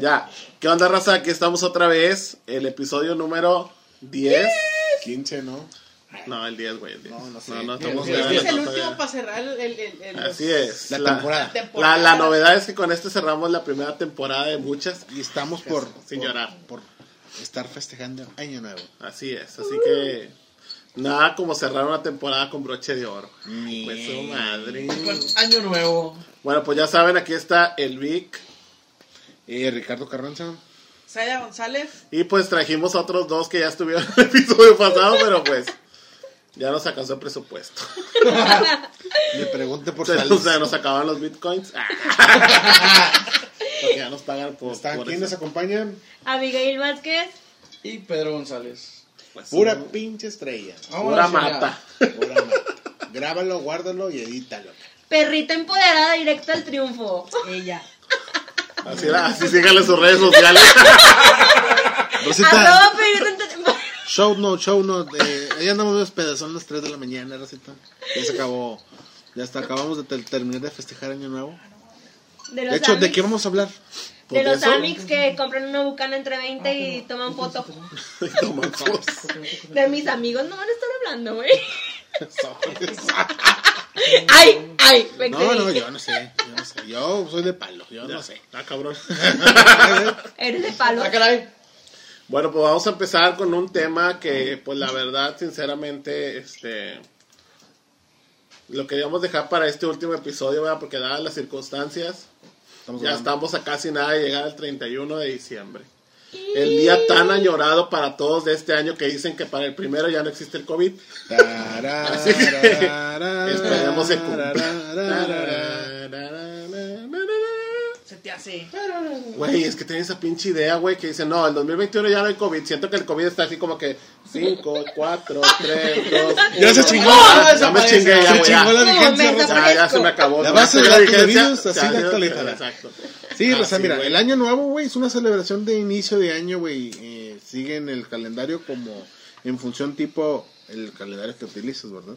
Ya. ¿Qué onda, raza? Aquí estamos otra vez. El episodio número 10. 15, ¿no? No, el 10, güey. el 10. No, no sé. No, no, El estamos grabando Este es el todavía. último para cerrar el, el, el- el- Así es. La temporada. La, temporada. la novedad es que con este cerramos la primera temporada de muchas. Y estamos por, Sin por- llorar. por estar festejando Año Nuevo. Así es. Así que. Nada como cerrar una temporada con broche de oro. Pues su madre. Año nuevo. Bueno, pues ya saben, aquí está el Vic. Eh, Ricardo Carranza. Saya González. Y pues trajimos a otros dos que ya estuvieron en el episodio pasado, pero pues. Ya nos alcanzó el presupuesto. Me pregunte por salud. o sea, nos acaban los bitcoins. Ah. Porque ya nos pagan por, ¿Está por ¿Quién nos acompañan? Abigail Vázquez. Y Pedro González. Pues, Pura sí, pinche estrella. Vamos pura mata. Pura mata. Grábalo, guárdalo y edítalo. Perrita empoderada directo al triunfo. Ella. Así, así síganle sus redes sociales. Rosita, show no, show no. Eh, ahí andamos unos pedazos, son las 3 de la mañana, Rosita. Ya se acabó. Ya está, acabamos de ter- terminar de festejar Año Nuevo. De los De hecho, ¿de qué vamos a hablar? De los eso? amics que compran una bucana entre 20 y toman foto. Toman fotos. De mis amigos no van a estar hablando, güey. Ay, ay, me No, no, yo no sé. Yo no sé. Yo soy de palo, yo no sé. Ah, cabrón. Eres de palo. Ah, caray. Bueno, pues vamos a empezar con un tema que, pues la verdad, sinceramente, este... Lo queríamos dejar para este último episodio, ¿verdad? Porque dadas las circunstancias, Estamos ya hablando. estamos a casi nada de llegar al 31 de diciembre. El día tan añorado para todos de este año que dicen que para el primero ya no existe el COVID. Así que esperemos se cumpla. Se te hace. Güey, es que tiene esa pinche idea, güey, que dice, no, el 2021 ya no hay COVID. Siento que el COVID está así como que 5, 4, 3, 2, Ya se chingó. Ya, Ya me chingué, ya, Se güey, chingó la ya. vigencia. Ya, se me acabó. La base de La vigencia, así ya, la ya, actualizará. Exacto. Sí, Ah, Rosa, sí, mira, güey. el año nuevo, güey, es una celebración de inicio de año, güey. Eh, siguen el calendario como en función tipo el calendario que utilizas, ¿verdad?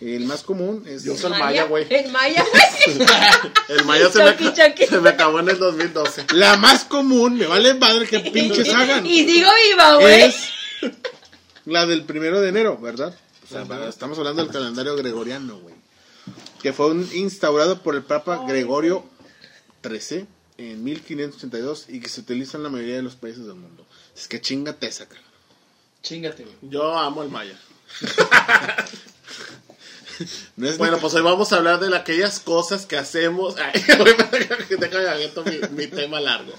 El más común es... Yo el maya, güey. El maya, güey. El maya se me, se acabó en el 2012. La más común, me vale madre que pinches hagan. Y sigo viva, güey. Es la del primero de enero, ¿verdad? O sea, estamos hablando del calendario gregoriano, güey. Que fue un- instaurado por el Papa Gregorio XIII en 1582 y que se utiliza en la mayoría de los países del mundo. Es que chingate esa, cara. Chingate, güey. Yo amo el maya. No es Bueno, ni- pues hoy vamos a hablar de aquellas cosas que hacemos. Ay, déjame mi, mi tema largo.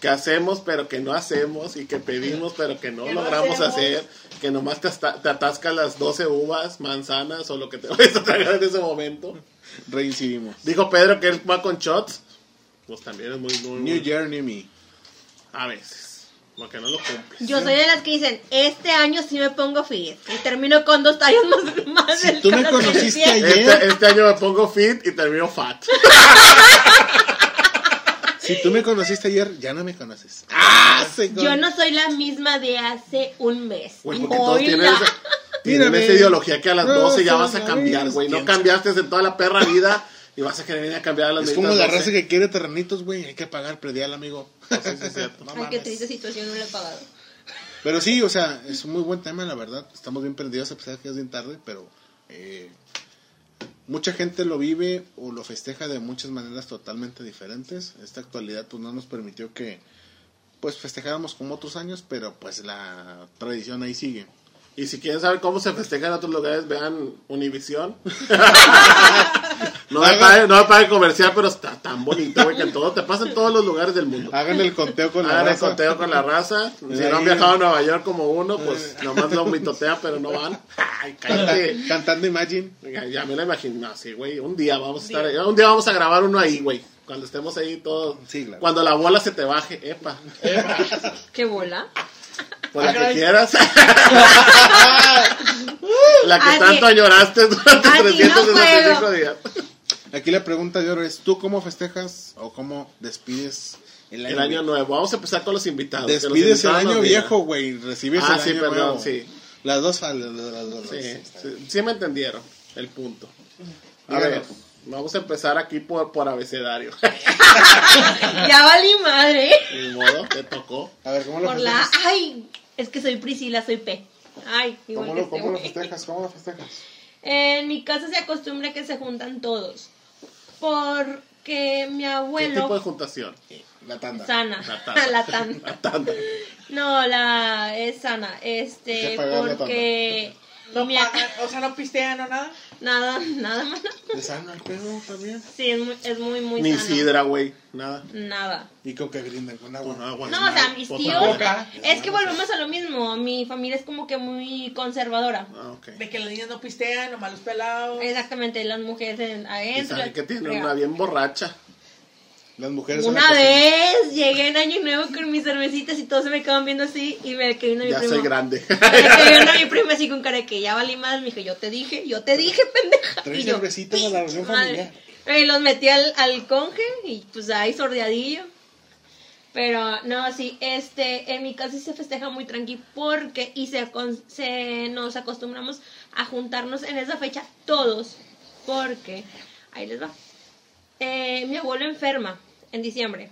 Que hacemos, pero que no hacemos. Y que pedimos, pero que no Que no logramos hacemos. hacer. Que nomás te, te atascas las 12 uvas, manzanas o lo que te vayas a tragar en ese momento. Reincidimos. Dijo Pedro que él va con shots. Pues también es muy, muy, muy- New Year, New Me. A veces. Porque no lo cumple. Yo soy de las que dicen, este año sí me pongo fit. Y termino con dos tallos más, más Si del tú me conociste ayer- Este, este año me pongo fit y termino fat. Si tú me conociste ayer, ya no me conoces. ¡Ah! se- Yo no soy la misma de hace un mes. Güey, porque todos Hoy tienen la- esa, tienen Mírame. esa ideología que a las No, 12 ya vas a cambiar, güey. No ¿Quién cambiaste en toda la perra vida y vas a querer venir a cambiar a las Es como la raza 12. que quiere terrenitos, güey. Hay que pagar predial, amigo. Sí, sí, es cierto. No Ay, qué mames. triste situación, no lo he pagado. Pero sí, o sea, es un muy buen tema, la verdad. Estamos bien perdidos a pesar de que es bien tarde, pero eh, mucha gente lo vive o lo festeja de muchas maneras totalmente diferentes. Esta actualidad pues no nos permitió que pues festejáramos como otros años, pero pues la tradición ahí sigue. Y si quieren saber cómo se festeja en otros lugares, vean Univisión. no me pague, no me pague comercial, pero está tan bonito, güey, que en todo te pasa en todos los lugares del mundo. Hagan el conteo con la Hagan el raza. conteo con la raza. Si no han viajado a Nueva York como uno, pues nomás lo mitotean, pero no van. Ay, cállate. Canta- Cantando Imagine. Ya, ya me lo imagino, no, sí, güey. Un día vamos a estar ahí. Un día vamos a grabar uno ahí, güey. Cuando estemos ahí todos. Sí, claro. Cuando la bola se te baje, epa. ¿Qué bola? La Ah, que caray. quieras. la que Así- tanto añoraste durante así no 365 juego. días. Aquí la pregunta de oro es, ¿tú cómo festejas o cómo despides el año, El año nuevo. Vamos a empezar con los invitados. que los Despides el año viejo, güey. Recibes Ah, el sí, año perdón, nuevo. sí. Las dos, las dos, las dos. Sí, sí, sí me entendieron el punto. A Díganos. ver, Vamos a empezar aquí por, por abecedario. Ya valí madre. Ni modo, te tocó. A ver, ¿cómo lo Por la. Ay, es que soy Priscila, soy P. Ay, igual ¿Cómo que lo, este cómo lo festejas? ¿Cómo lo festejas? En mi casa se acostumbra que se juntan todos. Porque mi ¿Qué abuelo. tipo de juntación? La tanda. Sana. La tanda. La tanda. La tanda. No, la es sana. Este, porque. No mi- pagan, o sea, no pistean o nada. Nada, nada más. ¿De sano el pedo también? Sí, es muy, es muy, muy Ni sano. sidra, güey. Nada. Nada. ¿Y con qué brindan? ¿Con agua? Con agua. No, o sea, mis tíos. Coca. Es que volvemos a lo mismo. Mi familia es como que muy conservadora. Ah, ok. De que las niñas no pistean, nomás los pelados. Exactamente, las mujeres en- Y adentro. sabe que tiene Real. una bien borracha. Las mujeres Una vez llegué en Año Nuevo con mis cervecitas y todos se me quedaban viendo así y me quedé viendo a mi Ya primo. soy grande. Me quedé viendo a mi primo así con cara de que ya valí más. Me dijo, yo te dije, yo te dije, pendeja. Tres cervecitas a la reunión familiar. Y los metí al, al conge y pues ahí sordeadillo. Pero no, sí, este, en mi casa sí se festeja muy tranqui porque y se, se nos acostumbramos a juntarnos en esa fecha todos porque ahí les va. Eh, mi abuelo enferma en diciembre.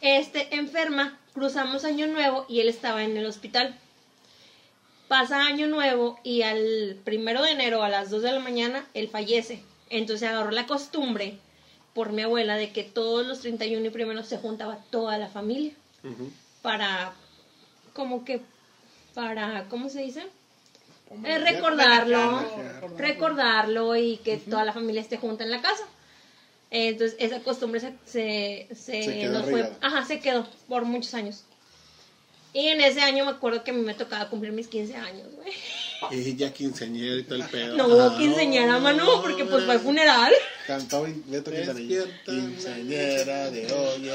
Este enferma, cruzamos año nuevo y él estaba en el hospital. Pasa año nuevo y al primero de enero a las 2 de la mañana él fallece. Entonces agarró la costumbre por mi abuela de que todos los 31 y primeros se juntaba toda la familia para como que para ¿cómo se dice? Eh, recordarlo, recordarlo y que toda la familia esté junta en la casa. Entonces esa costumbre se, se, se, Se quedó nos fue, arraigada. ajá, se quedó por muchos años. Y en ese año me acuerdo que a mí me tocaba cumplir mis 15 años, güey. Y ya quinceañera y todo el pedo. No hubo Ah, quinceañera, mano, porque pues fue funeral. Cantó Beto. Despierta. Quinceañera de hoy.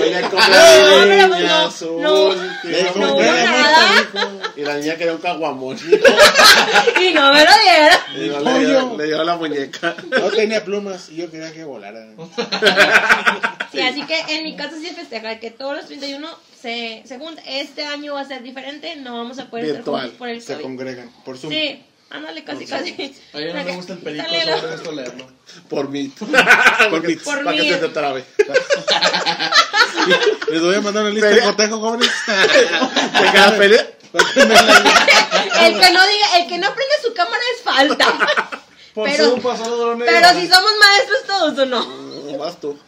Oye, con No, la pero niña no, azul, no, no no nada. Y la niña quería un caguamón. Y no me lo diera. Le dio, pollo. le dio- le dio la muñeca. No tenía plumas y yo quería que volara. Sí, así que en mi casa sí se festeja que todos los 31 se, se juntan. Este año va a ser diferente, no vamos a poder estar juntos por el Se COVID. congregan por Zoom. Sí, ándale casi casi. A ella no me gusta el perico, Dale, solo lo- me gusta leerlo. Por mí. Por mí. Por Para que mí. se te trabe. Les voy a mandar una lista de cotejo, jóvenes. Pelea. El que no diga, el que no prende su cámara es falta. Por Pero- Zoom pasó. Pero si somos maestros todos o no. No, vas tú.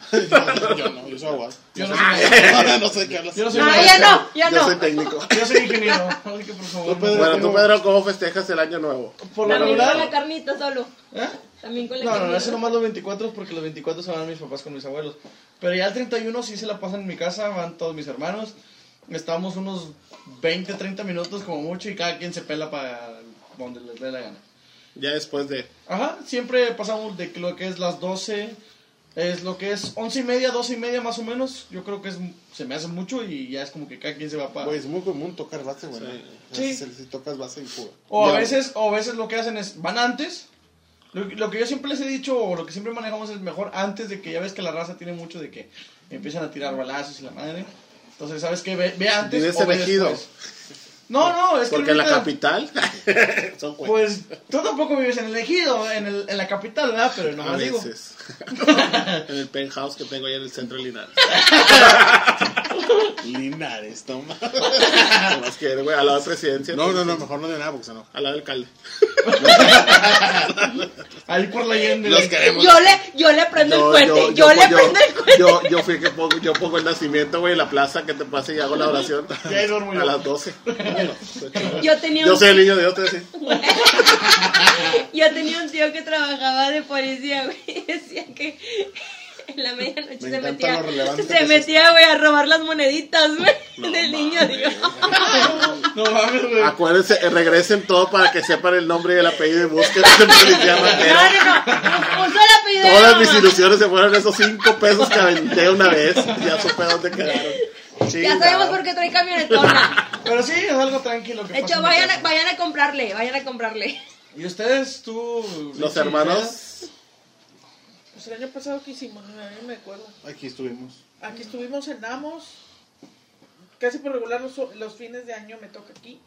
Yo no, yo soy abogado. Yo no soy, no sé qué hablas. yo no soy No, ya no, ya Yo soy no. técnico. Yo soy ingeniero. Así que por favor. Tú, Pedro, Bueno, tú, ¿cómo- Pedro, ¿cómo festejas el año nuevo? Por lo También con la carnita solo. ¿Eh? También con la No, no, no, carnita. ese nomás los 24 porque los 24 se van mis papás con mis abuelos. Pero ya el 31 sí se la pasan en mi casa, van todos mis hermanos. Estamos unos 20, 30 minutos como mucho y cada quien se pela para donde les dé la gana. Ya después de. Ajá, siempre pasamos de lo que es las 12, es lo que es 11 y media, 12 y media más o menos. Yo creo que es, se me hace mucho y ya es como que cada quien se va para... Güey, es muy común tocar base, güey. Sí. Si, si tocas base y fuga. O a veces, o a veces lo que hacen es, van antes. Lo, lo que yo siempre les he dicho, o lo que siempre manejamos es mejor antes de que ya ves que la raza tiene mucho de que empiezan a tirar balazos y la madre. Entonces, ¿sabes qué? Ve, ve antes Vives o ve elegido. después. No, no, es que Porque en la capital. son. Pues tú tampoco vives en el ejido, en, el, en la capital, ¿verdad? Pero no A digo. en el penthouse que tengo ahí en el centro de Linares. Linares, toma. Más que, güey, lado de presidencia. No, no, no, mejor no de nada porque se no. Al lado del alcalde. Ahí por la Allende. Los queremos. Yo le, yo le prendo el puente, yo, le prendo el puente. Yo, yo fui que pongo, yo pongo el nacimiento, güey, en la plaza que te pase y hago la oración. Y ahí duermo yo. A las 12. Yo tenía Yo un soy el niño de Dios, te decía. Yo tenía un tío que trabajaba de policía, güey, y decía que en la medianoche Me se metía, se metía, güey, a robar las moneditas, güey, No del niño. Dios. No mames, güey. Acuérdense, eh, regresen todo para que sepan el nombre y el apellido y busquen ese policía No, ratero. no, no, usó el apellido de Todas mi mis ilusiones se fueron esos cinco pesos que aventé una vez. Ya supe dónde quedaron. Ya sabemos por qué trae camionetona. Pero sí, es algo tranquilo que De hecho, vayan a, vayan a comprarle, vayan a comprarle. ¿Y ustedes, tú? Los hermanos. Pues el año pasado que hicimos, no me acuerdo. Aquí estuvimos. Aquí estuvimos, cenamos. Casi por regular los, los fines de año me toca aquí.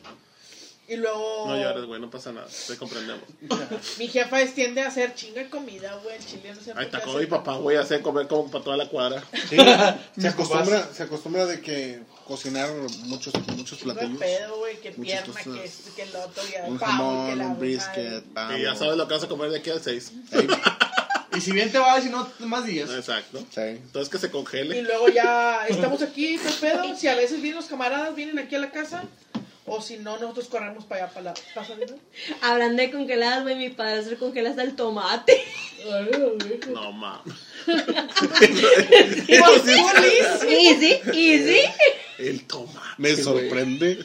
Y luego No llores, güey, no pasa nada. Te comprendemos. mi jefa es tiende a hacer chinga de comida, güey. El chile no sé Ahí está hace- mi papá, güey, hace comer como para toda la cuadra. Sí, se acostumbra, se acostumbra de que cocinar muchos, muchos platillos. pedo, güey, que pierna, cosas. que, que el otro, ya Un jamón, un brisket. Y ya sabes lo que vas a comer de aquí al 6. Y si bien te va, si no, más días. Exacto. sí. Entonces que se Y congele. luego ya estamos aquí, ¿qué pedo? Si a veces vienen los camaradas, vienen aquí a la casa. O si no, nosotros corremos para allá, para la Pasadena. Hablando de congeladas, güey, mi padre se congela hasta el tomate. No mames. Easy, easy. El tomate. Me sorprende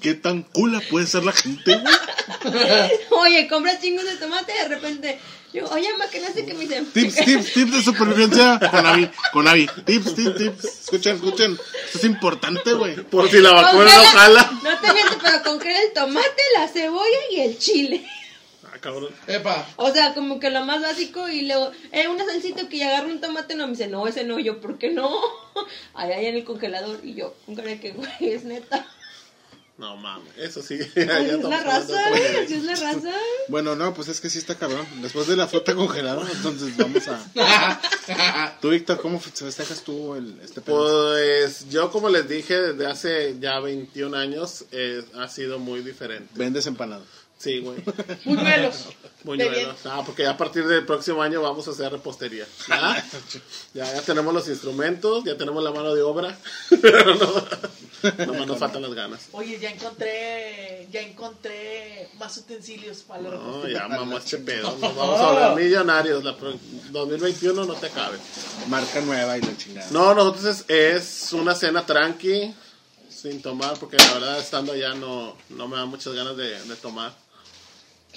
qué tan cula puede ser la gente, güey. Oye, compras chingos de tomate y de repente, yo, oye, ma, que no sé qué me dicen. Tips, tips, tips de supervivencia con Avi, con Avi. Tips, tips, tips. Escuchen, escuchen. Esto es importante, güey. Por si la vacuna no jala. No te miento, pero congela el tomate, la cebolla y el chile. Ah, cabrón. Epa. O sea, como que lo más básico y luego, eh, una salsita que ya agarra un tomate, no, me dice, no, ese no, yo, ¿por qué no? Ahí, ahí en el congelador y yo, con cara que, güey, es neta. No mames. Eso sí. Ay, es la raza, es la raza. Bueno, no, pues es que sí está cabrón. Después de la fruta congelada, entonces vamos a. Tú, Víctor, ¿cómo fe- festejas tú el, este pedo? Pues yo como les dije desde hace ya 21 años eh, ha sido muy diferente. Vendes empanado. Sí, güey. Buñuelos. Buñuelos. Ah, porque ya a partir del próximo año vamos a hacer repostería. ¿Ya? ya, ya tenemos los instrumentos, ya tenemos la mano de obra. Pero no, nomás nos faltan las ganas. Oye, ya encontré, ya encontré más utensilios para la No, repostería. ya mamá este pedo. Nos vamos a volver millonarios. La pro- 2021 no te cabe. Marca nueva y la chingada. No, nosotros es, es una cena tranqui, sin tomar, porque la verdad estando allá no, no me da muchas ganas de, de tomar.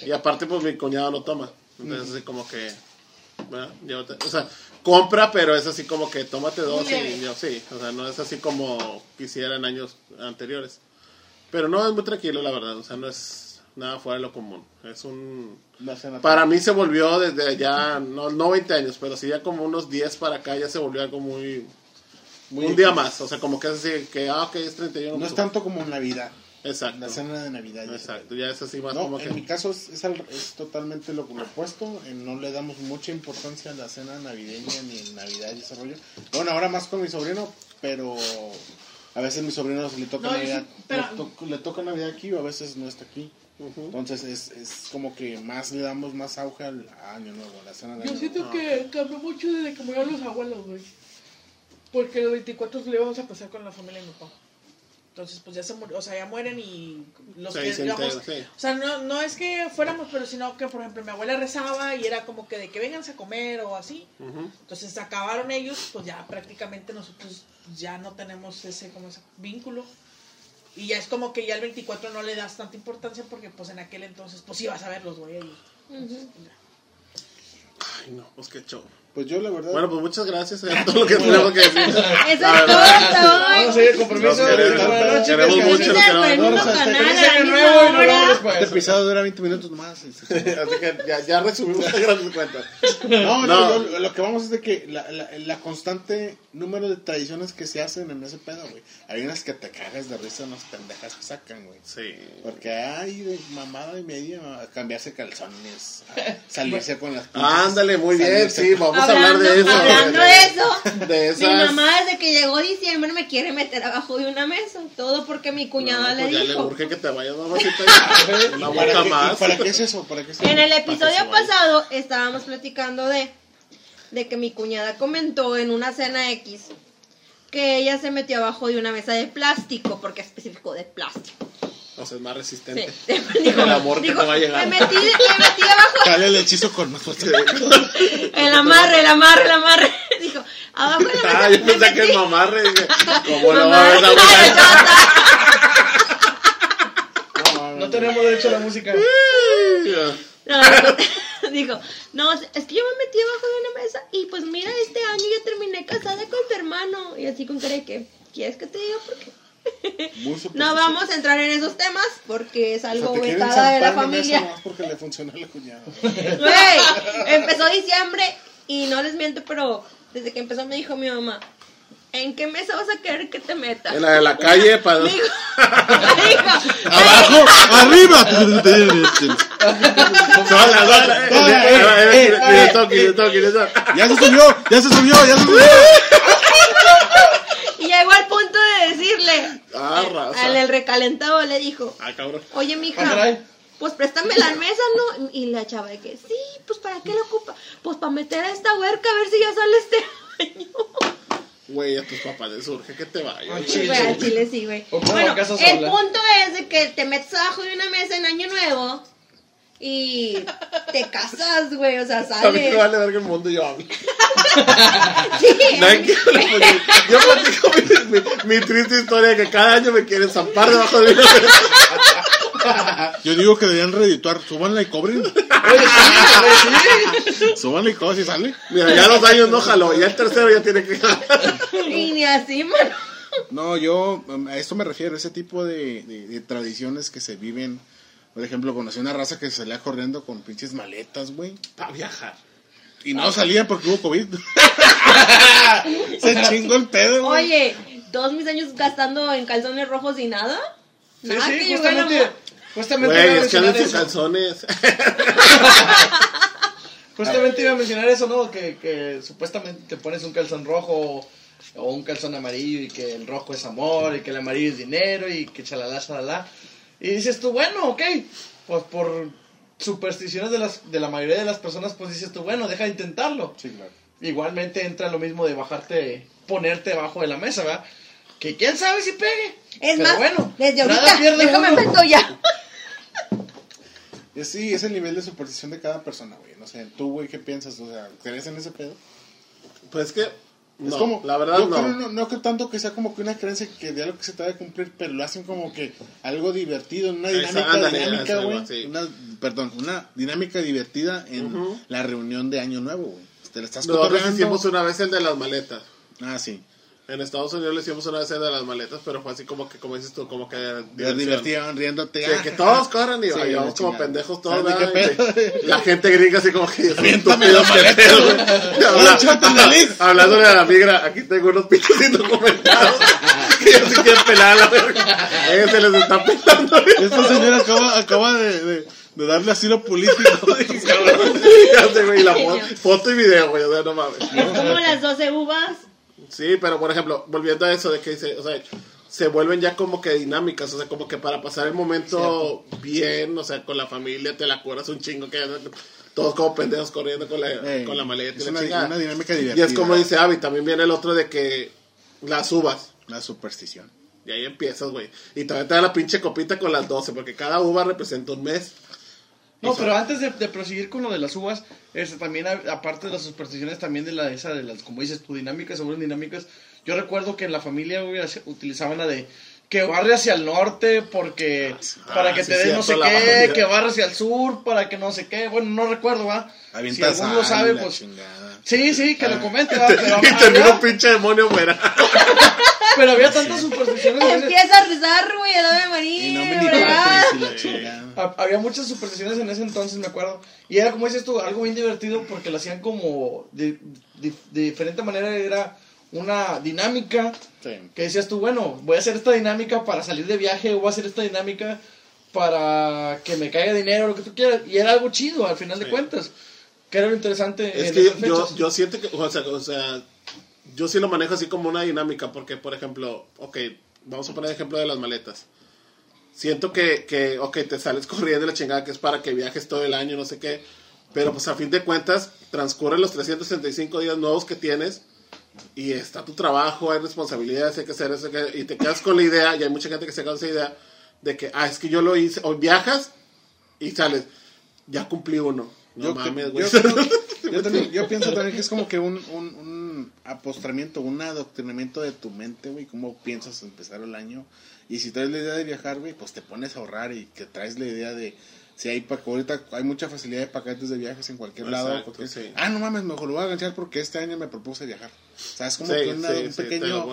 Y aparte, pues mi cuñado no toma. Entonces, así como que. Llévate- o sea, compra, pero es así como que tómate dos leve. y yo sí. O sea, no es así como quisiera en años anteriores. Pero no, es muy tranquilo, la verdad. O sea, no es nada fuera de lo común. Es un. Para mí se volvió desde ya, no, no 20 años, pero sí ya como unos 10 para acá ya se volvió algo muy... Muy un día más, o sea, como que es así, que, ah, ok, es 31. No es tanto como Navidad. Exacto, La cena de Navidad. ya exacto, ya es así más No, como en mi que... caso es, es, al- es totalmente lo, lo opuesto. No le damos mucha importancia a la cena navideña ni en Navidad y ese rollo. Bueno, ahora más con mi sobrino, pero a veces mi sobrino le toca No, Navidad. sí, pero- le, to- le toca Navidad aquí o a veces no está aquí. Entonces es, es como que más le damos más auge al Año Nuevo, a la cena de Yo Año siento Nuevo. que cambió mucho desde que murieron los abuelos, güey. Porque los 24 le íbamos a pasar con la familia de mi papá. Entonces, pues ya se murió, o sea, ya mueren y los Sí, que, se digamos, sí. o sea, no, no es que fuéramos, pero sino que, por ejemplo, mi abuela rezaba y era como que de que venganse a comer o así. Ujú. Entonces acabaron ellos, pues ya prácticamente nosotros ya no tenemos ese, como ese vínculo. Y ya es como que ya el 24 no le das tanta importancia porque pues en aquel entonces pues ibas a verlos, güey. ellos. Entonces, pues, ya. Ay, no, pues qué show. Pues yo la verdad... Bueno, pues muchas gracias, es todo lo que tenemos que decir. Eso La es todo. Vamos a ir, compromiso. Queremos, mucho, los Por el queremos. la. Este después. episodio dura 20 minutos más. Así que ya, ya resumimos las grandes cuentas. No, no, lo que vamos es de que la, la, la constante número de tradiciones que se hacen en ese pedo, güey. Hay unas que te cagas de risa, unas pendejas que sacan, güey. Sí. Porque hay de mamada y media, cambiarse calzones, salirse con las Ándale, muy bien, sí, con- vamos a hablar de eso. Hablando de eso, De mi mamá desde que llegó diciembre me quiere meter abajo de una mesa. Todo porque mi cuñada No, le pues ya le dijo. urge que te vayas, ya. Una ¿Y para, boca qué, más. ¿Y para qué es eso? ¿Para qué es eso? En el episodio pasado estábamos platicando de, de que mi cuñada comentó en una cena X que ella se metió abajo de una mesa de plástico, porque especificó de plástico. O sea, es más Sí. resistente. Dijo, El amor que te va a llegar. Me metí, me metí abajo Dale el hechizo con nosotros. El amarre, el amarre, el amarre. Dijo, abajo de la mesa. Ah, yo me pensé que es mamarre. dije, ¿Cómo lo va a ver la abuela? No tenemos derecho a la música. No, dijo, dijo, no, es que yo me metí abajo de una mesa y pues mira, este año ya terminé casada con tu hermano. Y así con cara de que, ¿quieres que te diga por qué? No vamos a entrar en esos temas porque es O sea, algo te quieren vetada de la familia. porque le funcionó la cuñada. Güey, empezó diciembre y no les miento, pero desde que empezó me dijo mi mamá, ¿en qué mesa vas a querer que te metas? En la de la calle para... Digo, digo, Abajo, arriba. Ya se subió, ya se subió, ya se subió. y llegó al punto Ah, al el recalentado le dijo, Ah, cabrón. oye Ah, mija, caray. pues préstame la mesa, ¿no? Y la chava de que, sí, pues ¿para qué la ocupa? Pues para meter a esta huerca a ver si ya sale este año. Güey, a tus papás les surge que te vayas. Ah, güey. chile. Al chile sí, güey. Bueno, el punto es de que te metes abajo de una mesa en año nuevo y te casas, güey, o sea, A mí me vale ver que el mundo yo hablo. Sí, Nadie Yo platico mi, mi- mi triste historia de que cada año me quieren zampar debajo de mi Yo digo que deberían reedituar, súbanla y cobren. Súbanla y cobren si sale. Mira, ya los años no jaló, ya el tercero ya tiene que jalar. y ni así, mano. No, yo a esto me refiero, ese tipo de, de- de tradiciones que se viven. Por ejemplo, conocí una raza que salía corriendo con pinches maletas, güey. Para viajar. Y no salían porque hubo COVID. se chingó el pedo, güey. Oye, todos mis años gastando en calzones rojos y nada. Sí, Nada sí, que yo gana justamente, mo- justamente iba a mencionar eso. calzones. Justamente iba a mencionar eso, ¿no? Que, que supuestamente te pones un calzón rojo o un calzón amarillo y que el rojo es amor y que el amarillo es dinero y que chalala, chalala. Y dices tú, bueno, ok, pues por supersticiones de, las, de la mayoría de las personas, pues dices tú, bueno, deja de intentarlo. Sí, claro. Igualmente entra lo mismo de bajarte, ponerte abajo de la mesa, ¿verdad? Que quién sabe si pegue. Es Pero más, bueno, desde nada ahorita, pierde déjame meto ya. Y Sí, es el nivel de superstición de cada persona, güey. No sé, tú, güey, ¿qué piensas? O sea, ¿crees en ese pedo? Pues es que. Es No, como, la verdad yo no. creo no. No que tanto que sea como que una creencia que de algo que se te a cumplir, pero lo hacen como que algo divertido, una Esa- dinámica ándale, dinámica, güey. algo así. Una, perdón, una dinámica divertida en la reunión de Año Nuevo, güey. Te la estás Nosotros hicimos una vez el de las maletas. Ah, sí. En Estados Unidos le hicimos una vez el de las maletas, pero fue así como que, como dices tú, como que. Divertían riéndote. Sí, ah, que todos ja. corran y Sí, vayamos la como chingada. pendejos todos. ¿Sabes de. Y La gente gringa así como que estúpidos la que maleta, pedo. güey. Habla- Échate en la nariz. Hablándole a la migra, aquí tengo unos pinches indocumentados que ya se quieren pelar a la verga. Ellos se les está pelando. Esta señora acaba, acaba de, de, de darle asilo político. Güey, la foto, foto y video, güey, o sea, no mames. Es como las 12 uvas. Sí, pero por ejemplo, volviendo a eso de que dice, o sea, se vuelven ya como que dinámicas, o sea, como que para pasar el momento bien, o sea, con la familia, te la acuerdas un chingo que todos como pendejos corriendo con la, Ey, con la maleta y es la una, dinámica Y divertida. es como dice Avi, también viene el otro de que las uvas. La superstición. Y ahí empiezas, güey. Y también te da la pinche copita con las 12, porque cada uva representa un mes. No, pero antes de, de proseguir con lo de las uvas, este, también aparte de las supersticiones, también de la esa de las, como dices tú, dinámicas, seguro dinámicas, yo recuerdo que en la familia güey, utilizaban la de que barre hacia el norte porque Ah, para que sí, te den no sé qué, que barre hacia el sur para que no sé qué, bueno, no recuerdo, va. Si alguno lo sabe, pues chingada. sí, sí, que Ah. lo comente, va, pero, y había, pinche demonio fuera. pero había tantas supersticiones. Empieza a rezar, güey, a Ave María. Y no me. Ha- Había muchas supersticiones en ese entonces, me acuerdo. Y era como dices tú, algo bien divertido porque lo hacían como de, de- de diferente manera. Era una dinámica Sí. que decías tú, bueno, voy a hacer esta dinámica para salir de viaje, o voy a hacer esta dinámica para que me caiga dinero, lo que tú quieras. Y era algo chido al final de Sí. cuentas. Que era lo interesante Es en que yo, yo siento que, o sea, o sea, yo sí lo manejo así como una dinámica, porque, por ejemplo, ok, vamos a poner ejemplo de las maletas. Siento que, que, ok, te sales corriendo la chingada que es para que viajes todo el año, no sé qué, pero pues a fin de cuentas transcurren los 365 días nuevos que tienes y está tu trabajo, hay responsabilidades, hay que hacer eso, y te quedas con la idea, y hay mucha gente que se queda con esa idea de que, ah, es que yo lo hice, o viajas y sales, ya cumplí uno. No Yo, mames, yo güey. yo también- yo pienso también que es como que un, un, un apostramiento, un adoctrinamiento de tu mente, güey, cómo piensas empezar el año. Y si traes la idea de viajar, güey, pues te pones a ahorrar y que traes la idea de... Si hay ahorita hay mucha facilidad de paquetes de viajes en cualquier lado. Exacto, porque- sí. Ah, no mames, mejor lo voy a ganchar porque este año me propuse viajar. O sea, es como Sí, que una- sí, un pequeño,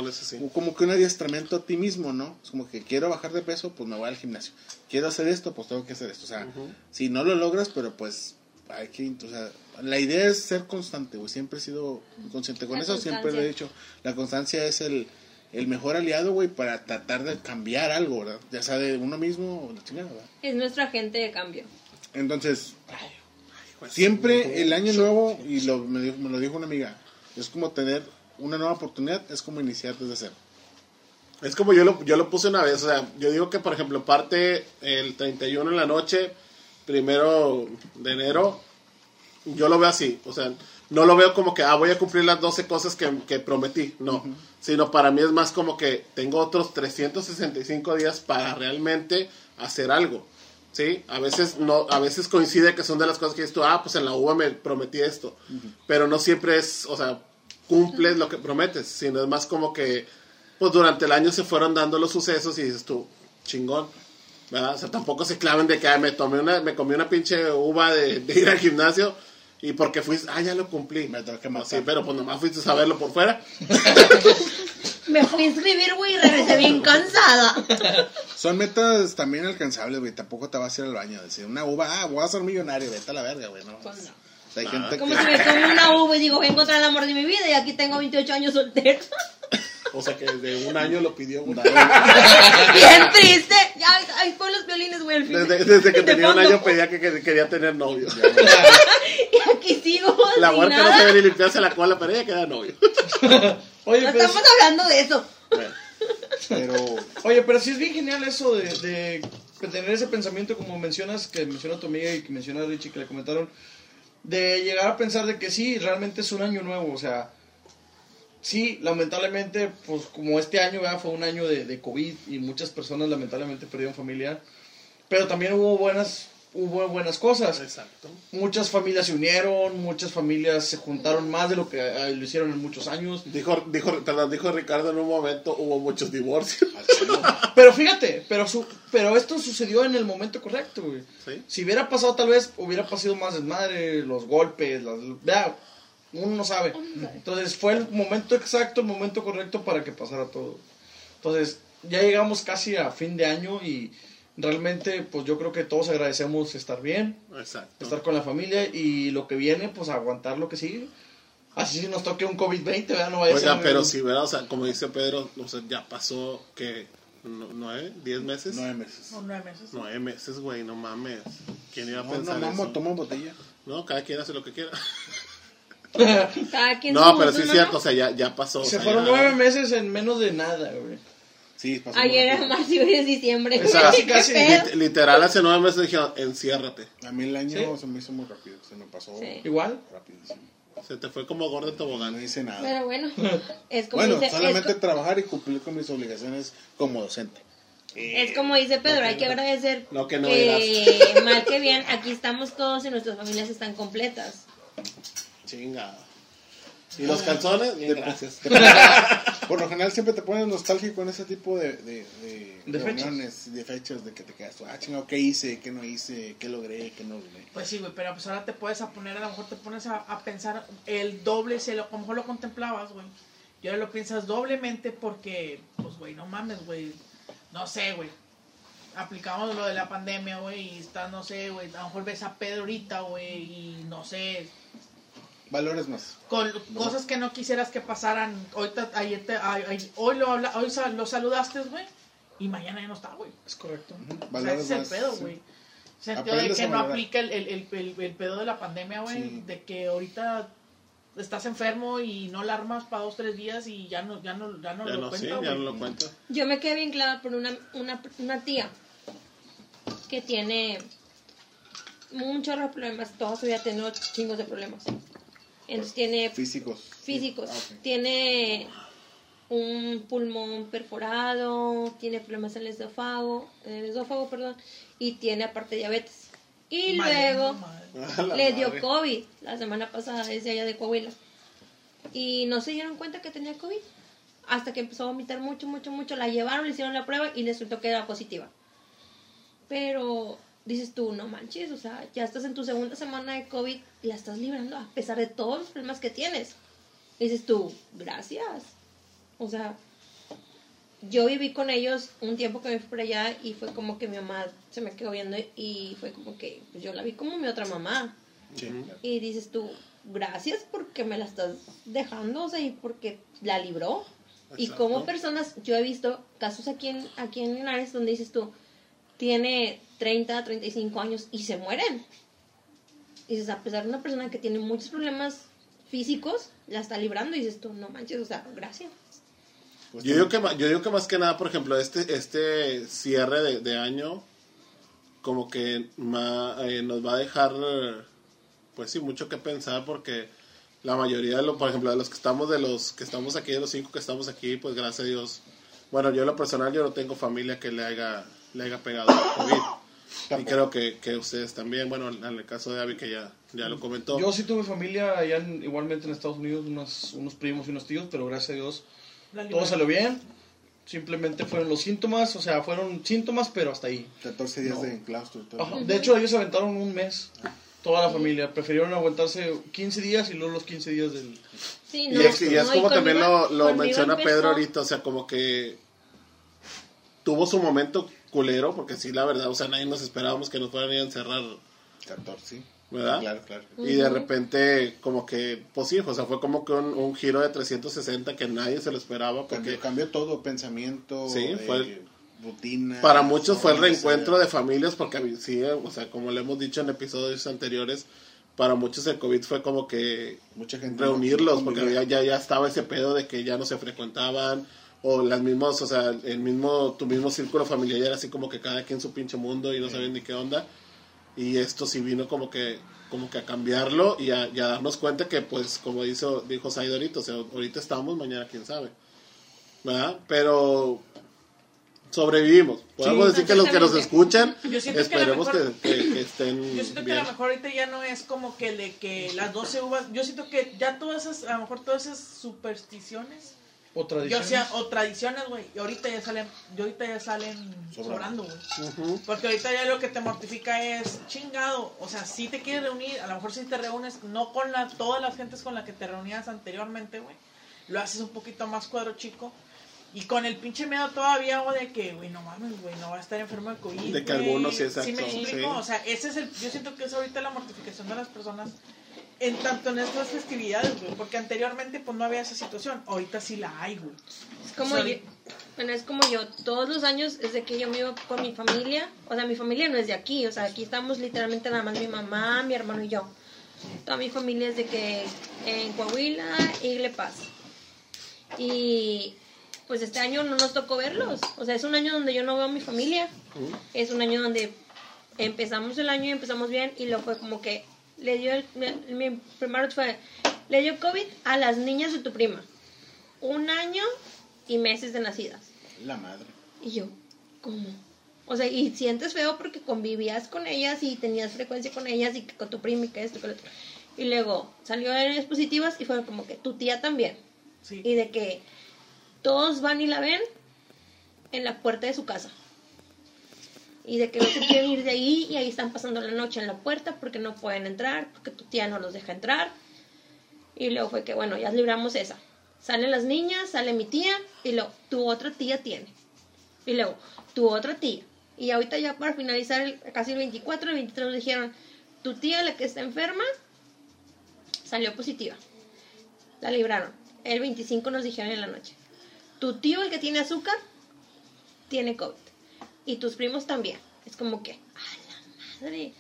como que un adiestramiento a ti mismo, ¿no? Es como que quiero bajar de peso, pues me voy al gimnasio. Quiero hacer esto, pues tengo que hacer esto. O sea, si no lo logras, pero pues hay que, o sea, la idea es ser constante, güey. Siempre he sido consciente con La eso, siempre lo he dicho. La constancia es el, el mejor aliado, güey, para tratar de cambiar algo, ¿verdad? Ya sea de uno mismo o la chingada, ¿verdad? Es nuestro agente de cambio. Entonces, siempre el año nuevo, y lo, me, dijo- me lo dijo una amiga, es como tener una nueva oportunidad, es como iniciar desde cero. Es como yo lo, yo lo puse una vez, o sea, yo digo que por ejemplo parte el 31 en la noche, primero de enero, yo lo veo así, o sea, no lo veo como que, ah, voy a cumplir las 12 cosas que, que prometí, no, sino para mí es más como que tengo otros 365 días para realmente hacer algo, ¿sí? A veces, no, a veces coincide que son de las cosas que dices tú, ah, pues en la uva me prometí esto, pero no siempre es, o sea, cumples lo que prometes, sino es más como que, pues durante el año se fueron dando los sucesos y dices tú, chingón. ¿Verdad? O sea, tampoco se claven de que "Ay, me tomé una, me comí una pinche uva de, de ir al gimnasio y porque fuiste, ah, ya lo cumplí. Me tengo que matar. sí, pero pues nomás fuiste a verlo por fuera. Me fui a inscribir, güey, y regresé bien cansada. Son metas también alcanzables, güey. Tampoco te vas a ir al baño a decir una uva, ah, voy a ser millonario, vete a la verga, güey, ¿no? Pues no. Hay gente Como que... si me tomo una uva y digo, voy a encontrar el amor de mi vida y aquí tengo 28 años soltero. O sea que desde un año lo pidió. Bien triste. Ya, ahí pon los violines, güey. Desde, desde que De tenía un año pedía que, que quería tener novio. Y aquí sigo La sin huerta no nada. sabe ni limpiarse la cola, pero ella queda novio. Oye, No pero, estamos hablando de eso. Bueno, Pero oye, pero sí es bien genial eso de, de, de tener ese pensamiento, como mencionas, que menciona tu amiga y que menciona Richie, que le comentaron, de llegar a pensar de que sí, realmente es un año nuevo, o sea, sí, lamentablemente, pues como este año ya fue un año de, de COVID y muchas personas lamentablemente perdieron familia, pero también hubo buenas, hubo buenas cosas. exacto. Muchas familias se unieron, muchas familias se juntaron más de lo que eh, lo hicieron en muchos años. Dijo, dijo, perdón, dijo Ricardo en un momento, hubo muchos divorcios. Pero fíjate, pero su, pero esto sucedió en el momento correcto, güey. ¿Sí? Si hubiera pasado tal vez, hubiera pasado más desmadre, los golpes, las... Vea, uno no sabe. Entonces fue el momento exacto, el momento correcto para que pasara todo. Entonces ya llegamos casi a fin de año y realmente pues yo creo que todos agradecemos estar bien, Exacto. estar con la familia y lo que viene pues aguantar lo que sigue. Así si nos toque un COVID-20, ¿verdad? No vaya a Oiga, ser- pero si ¿verdad? O sea, como dice Pedro, o sea, ya pasó, que ¿Nueve? ¿Diez meses? nueve meses. O nueve meses. Nueve meses, güey, no mames. ¿Quién iba a No, pensar no, eso? no, toma botella. No, cada quien hace lo que quiera. Cada quien No, pero sí es cierto, o sea, ya, ya pasó. o Se sea, fueron ya- nueve meses en menos de nada, güey. Sí, pasó Ayer muy era rápido. marzo y hoy es diciembre. O sea, Casi, ¿Qué casi. pedo? Lit- Literal, hace nueve meses dijeron, enciérrate. A mí el año ¿Sí? se me hizo muy rápido. Se me pasó Sí. Igual. rapidísimo. Se te fue como gordo en No tobogán. hice nada. Pero bueno, es como, bueno, dice, es, solamente co- trabajar y cumplir con mis obligaciones como docente. es como dice Pedro, hay que agradecer No, que no que mal que bien, aquí estamos todos y nuestras familias están completas. Chinga. ¿Y los calzones? Bien, gracias. Por lo general siempre te pones nostálgico en ese tipo de, de, de, De fechas. reuniones, de fechas, de que te quedas, ah, chingado, ¿qué hice? ¿Qué no hice? ¿Qué logré? ¿Qué no logré? Pues sí, güey, pero pues ahora te puedes a poner, a lo mejor te pones a, a pensar el doble, si a lo, a lo mejor lo contemplabas, güey. Y ahora lo piensas doblemente porque, pues, güey, no mames, güey. No sé, güey. Aplicamos lo de la pandemia, güey, y está, no sé, güey. A lo mejor ves a Pedro ahorita, güey, y no sé, Valores más. con cosas que no quisieras que pasaran. Ahorita, ayer te- ay- ay- hoy lo, habla, hoy lo saludaste, güey, y mañana ya no está, güey. Es correcto. O sea, Valores ese es el más. pedo, sí. güey. Sentido de que a no aplica el, el, el, el- el pedo de la pandemia, güey. Sí. De que ahorita estás enfermo y no la armas para dos, tres días y ya no, ya no, ya no Ya lo no, sí, cuenta, ya no güey. lo cuento. Yo me quedé bien clara por una, una, una tía que tiene muchos problemas, toda su vida ha tenido chingos de problemas. Entonces tiene Físicos. físicos, Ah, tiene un pulmón perforado, tiene problemas en el esófago, en el esófago, perdón, y tiene aparte diabetes. Y Madre, luego madre. Le dio madre. COVID la semana pasada desde allá de Coahuila. Y no se dieron cuenta que tenía COVID. Hasta que empezó a vomitar mucho, mucho, mucho. La llevaron, le hicieron la prueba y les resultó que era positiva. Pero dices tú, no manches, o sea, ya estás en tu segunda semana de COVID y la estás librando a pesar de todos los problemas que tienes. Dices tú, gracias. O sea, yo viví con ellos un tiempo que me fui por allá y fue como que mi mamá se me quedó viendo y fue como que pues yo la vi como mi otra mamá. Sí. Y dices tú, gracias porque me la estás dejando, o sea, y porque la libró. Y Exacto. como personas, yo he visto casos aquí en, aquí en Linares donde dices tú, tiene 30, 35 años y se mueren. Y dices, a pesar de una persona que tiene muchos problemas físicos, la está librando y dices tú, no manches, o sea, gracias. Pues Yo digo, que, ma- yo digo que más que nada, por ejemplo, este, este cierre de, de año, como que ma- eh, nos va a dejar, pues sí, mucho que pensar porque la mayoría de los, por ejemplo, de los que estamos, de los que estamos aquí, de los cinco que estamos aquí, pues gracias a Dios, bueno, yo en lo personal, yo no tengo familia que le haya, le haya pegado el COVID. Y creo que, que ustedes también, bueno, en el caso de Abby que ya, ya lo comentó. Yo sí tuve familia allá en- igualmente en Estados Unidos, unos, unos primos y unos tíos, pero gracias a Dios todo salió bien. Simplemente fueron los síntomas, o sea, fueron síntomas, pero hasta ahí. 14 días No. de y. Ajá. De hecho, ellos se aventaron un mes, toda la familia. Prefirieron aguantarse 15 días y luego los 15 días del... Sí, Y no, es, y es no, como también lo, lo menciona empezó- Pedro ahorita, o sea, como que tuvo su momento culero, porque sí, la verdad, o sea, nadie nos esperábamos que nos fueran a ir a encerrar, 14, sí. ¿verdad? Claro, claro. Y de repente, como que, pues sí, o sea, fue como que un, un giro de 360 que nadie se lo esperaba, porque Cambió, cambió todo, pensamiento, Sí, eh, fue el- rutina. para muchos fue el reencuentro ser. de familias, porque sí, o sea, como le hemos dicho en episodios anteriores, para muchos el COVID fue como que Mucha gente reunirlos, no porque ya, ya, ya estaba ese pedo de que ya no se frecuentaban, o las mismas, o sea, el mismo, tu mismo círculo familiar era así como que cada quien su pinche mundo y no sabían ni qué onda. Y esto sí vino como que, como que a cambiarlo y a, y a darnos cuenta que, pues, como dijo, dijo Said ahorita, o sea, ahorita estamos, mañana quién sabe. ¿Verdad? Pero sobrevivimos. Podemos Sí, decir que los que nos escuchan, esperemos que, mejor- que- que estén Yo siento que a lo mejor ahorita ya no es como que de que las 12 uvas. Yo siento que ya todas esas, a lo mejor todas esas supersticiones. O Yo tradiciones. sea, o tradiciones, güey. Y ahorita ya salen, y ahorita ya salen Sobrando. güey. Porque ahorita ya lo que te mortifica es chingado. O sea, si te quieres reunir, a lo mejor si te reúnes, no con la, todas las gentes con las que te reunías anteriormente, güey. Lo haces un poquito más cuadro chico. Y con el pinche miedo todavía, güey, de que, güey, no mames, güey, no va a estar enfermo de COVID. De que algunos sí, exacto, ¿Sí me explico? sí. O sea, ese es el, yo siento que es ahorita la mortificación de las personas. En tanto en estas festividades, güey. Porque anteriormente, pues no había esa situación. Ahorita sí la hay, güey. Es como O sea, yo, bueno, es como yo, todos los años desde que yo me iba con mi familia, o sea, mi familia no es de aquí, o sea, aquí estamos literalmente nada más mi mamá, mi hermano y yo. Toda mi familia es de que en Coahuila, Igle Paz. Y pues este año no nos tocó verlos, o sea, es un año donde yo no veo a mi familia, es un año donde empezamos el año y empezamos bien y luego fue como que le dio el, mi, mi primero fue, le dio COVID a las niñas de tu prima. Un año y meses de nacidas. La madre. Y yo, ¿cómo? O sea, y sientes feo porque convivías con ellas y tenías frecuencia con ellas y que con tu prima y que esto, que lo otro. Y luego salió en positivas y fue como que tu tía también. Sí. Y de que todos van y la ven en la puerta de su casa. Y de que no se quieren ir de ahí y ahí están pasando la noche en la puerta porque no pueden entrar, porque tu tía no los deja entrar. Y luego fue que, bueno, ya libramos esa. Salen las niñas, sale mi tía y luego tu otra tía tiene. Y luego tu otra tía. Y ahorita ya para finalizar casi el 24, el 23 nos dijeron, tu tía la que está enferma salió positiva. La libraron. El 25 nos dijeron en la noche. Tu tío, el que tiene azúcar, tiene COVID. Y tus primos también. Es como que, a la madre.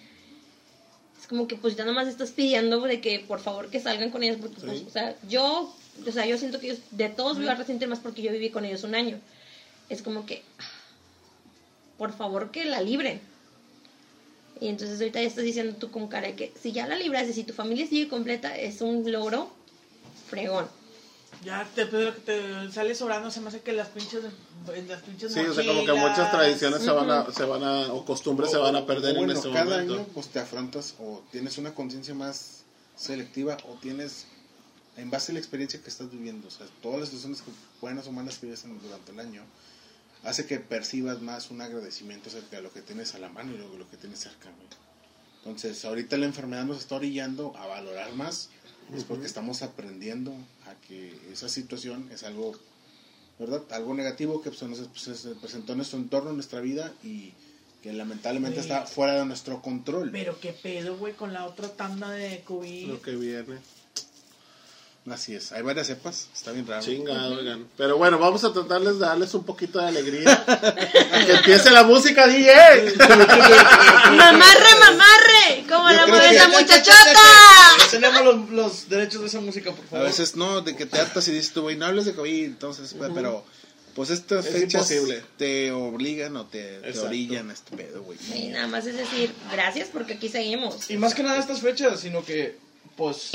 Es como que pues ya nomás estás pidiendo de que por favor que salgan con ellos. Porque, pues, Sí. o sea, yo, o sea, yo siento que ellos, de todos voy a resentir más porque yo viví con ellos un año. Es como que, por favor que la libren. Y entonces ahorita ya estás diciendo tú con cara de que si ya la libraste, si tu familia sigue completa, es un logro fregón. Ya te, te sale sobrando, se me hace que las pinches. Las pinches Sí, o sea, como que muchas tradiciones se van a, se van a, o costumbres se van a perder en bueno, este cada momento. año pues te afrontas o tienes una conciencia más selectiva o tienes en base a la experiencia que estás viviendo, o sea, todas las situaciones que- buenas o malas que vives en- durante el año hace que percibas más un agradecimiento acerca de lo que tienes a la mano y lo, lo que tienes cerca. Entonces, ahorita la enfermedad nos está orillando a valorar más, es porque estamos aprendiendo a que esa situación es algo, ¿verdad? Algo negativo que pues, nos- se presentó en nuestro entorno, en nuestra vida y que lamentablemente está fuera de nuestro control. Pero qué pedo, güey, con la otra tanda de COVID. Lo que viene. Así es, hay varias cepas, está bien raro. Chingado, oigan. Pero bueno, vamos a tratarles de darles un poquito de alegría. que empiece la música, DJ. ¡Mamarre, mamarre! ¡Como la mueve esa muchachota! Tenemos los, los derechos de esa música, por A favor. veces no, de que te hartas y dices tú, güey, no hables de COVID, entonces, pues, pero pues estas Es fechas imposible. te obligan o te, orillan a este pedo, güey. Y nada más es decir, gracias porque aquí seguimos. Y más que nada estas fechas, sino que, pues,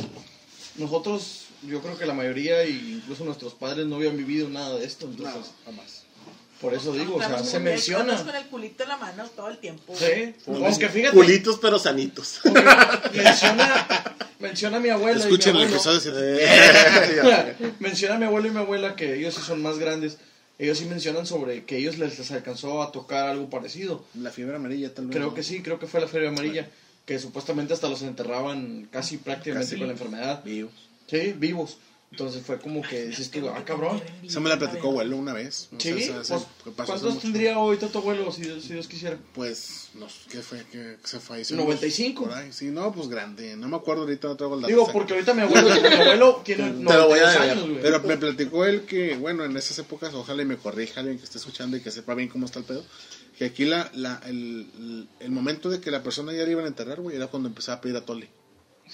nosotros, yo creo que la mayoría, e incluso nuestros padres, no habían vivido nada de esto. No, Entonces, jamás. Por eso digo, o sea, se menciona. con el culito en la mano todo el tiempo. Sí, aunque fíjate, Culitos pero sanitos. menciona, menciona a mi abuela. y mi Escuchen el episodio. Eh, menciona a mi abuelo y mi abuela que ellos sí son más grandes. Ellos sí mencionan sobre que ellos les, les alcanzó a tocar algo parecido. La fiebre amarilla tal vez. Creo que sí, creo que fue la feria amarilla. Que supuestamente hasta los enterraban casi prácticamente Casi. con la enfermedad. Vivo. Sí, vivos. Entonces fue como que dices tú, ah, cabrón. Eso me la platicó abuelo una vez. O sea, Sí, pues, que pasó hace ¿cuántos tendría ahorita tu abuelo si, Dios- si Dios quisiera? Pues, no sé, ¿qué fue? ¿Qué se falleció? 95. Por ahí. Sí, no, pues grande. No me acuerdo ahorita, no traigo el dato. Digo, porque ahorita mi abuelo, mi abuelo tiene Te lo voy a 92 deber. años, güey. Pero me platicó él que, bueno, en esas épocas, ojalá y me corrija alguien que esté escuchando y que sepa bien cómo está el pedo, que aquí la, la, el, el- momento de que la persona ya le iban a enterrar, güey, era cuando empezaba a pedir atole.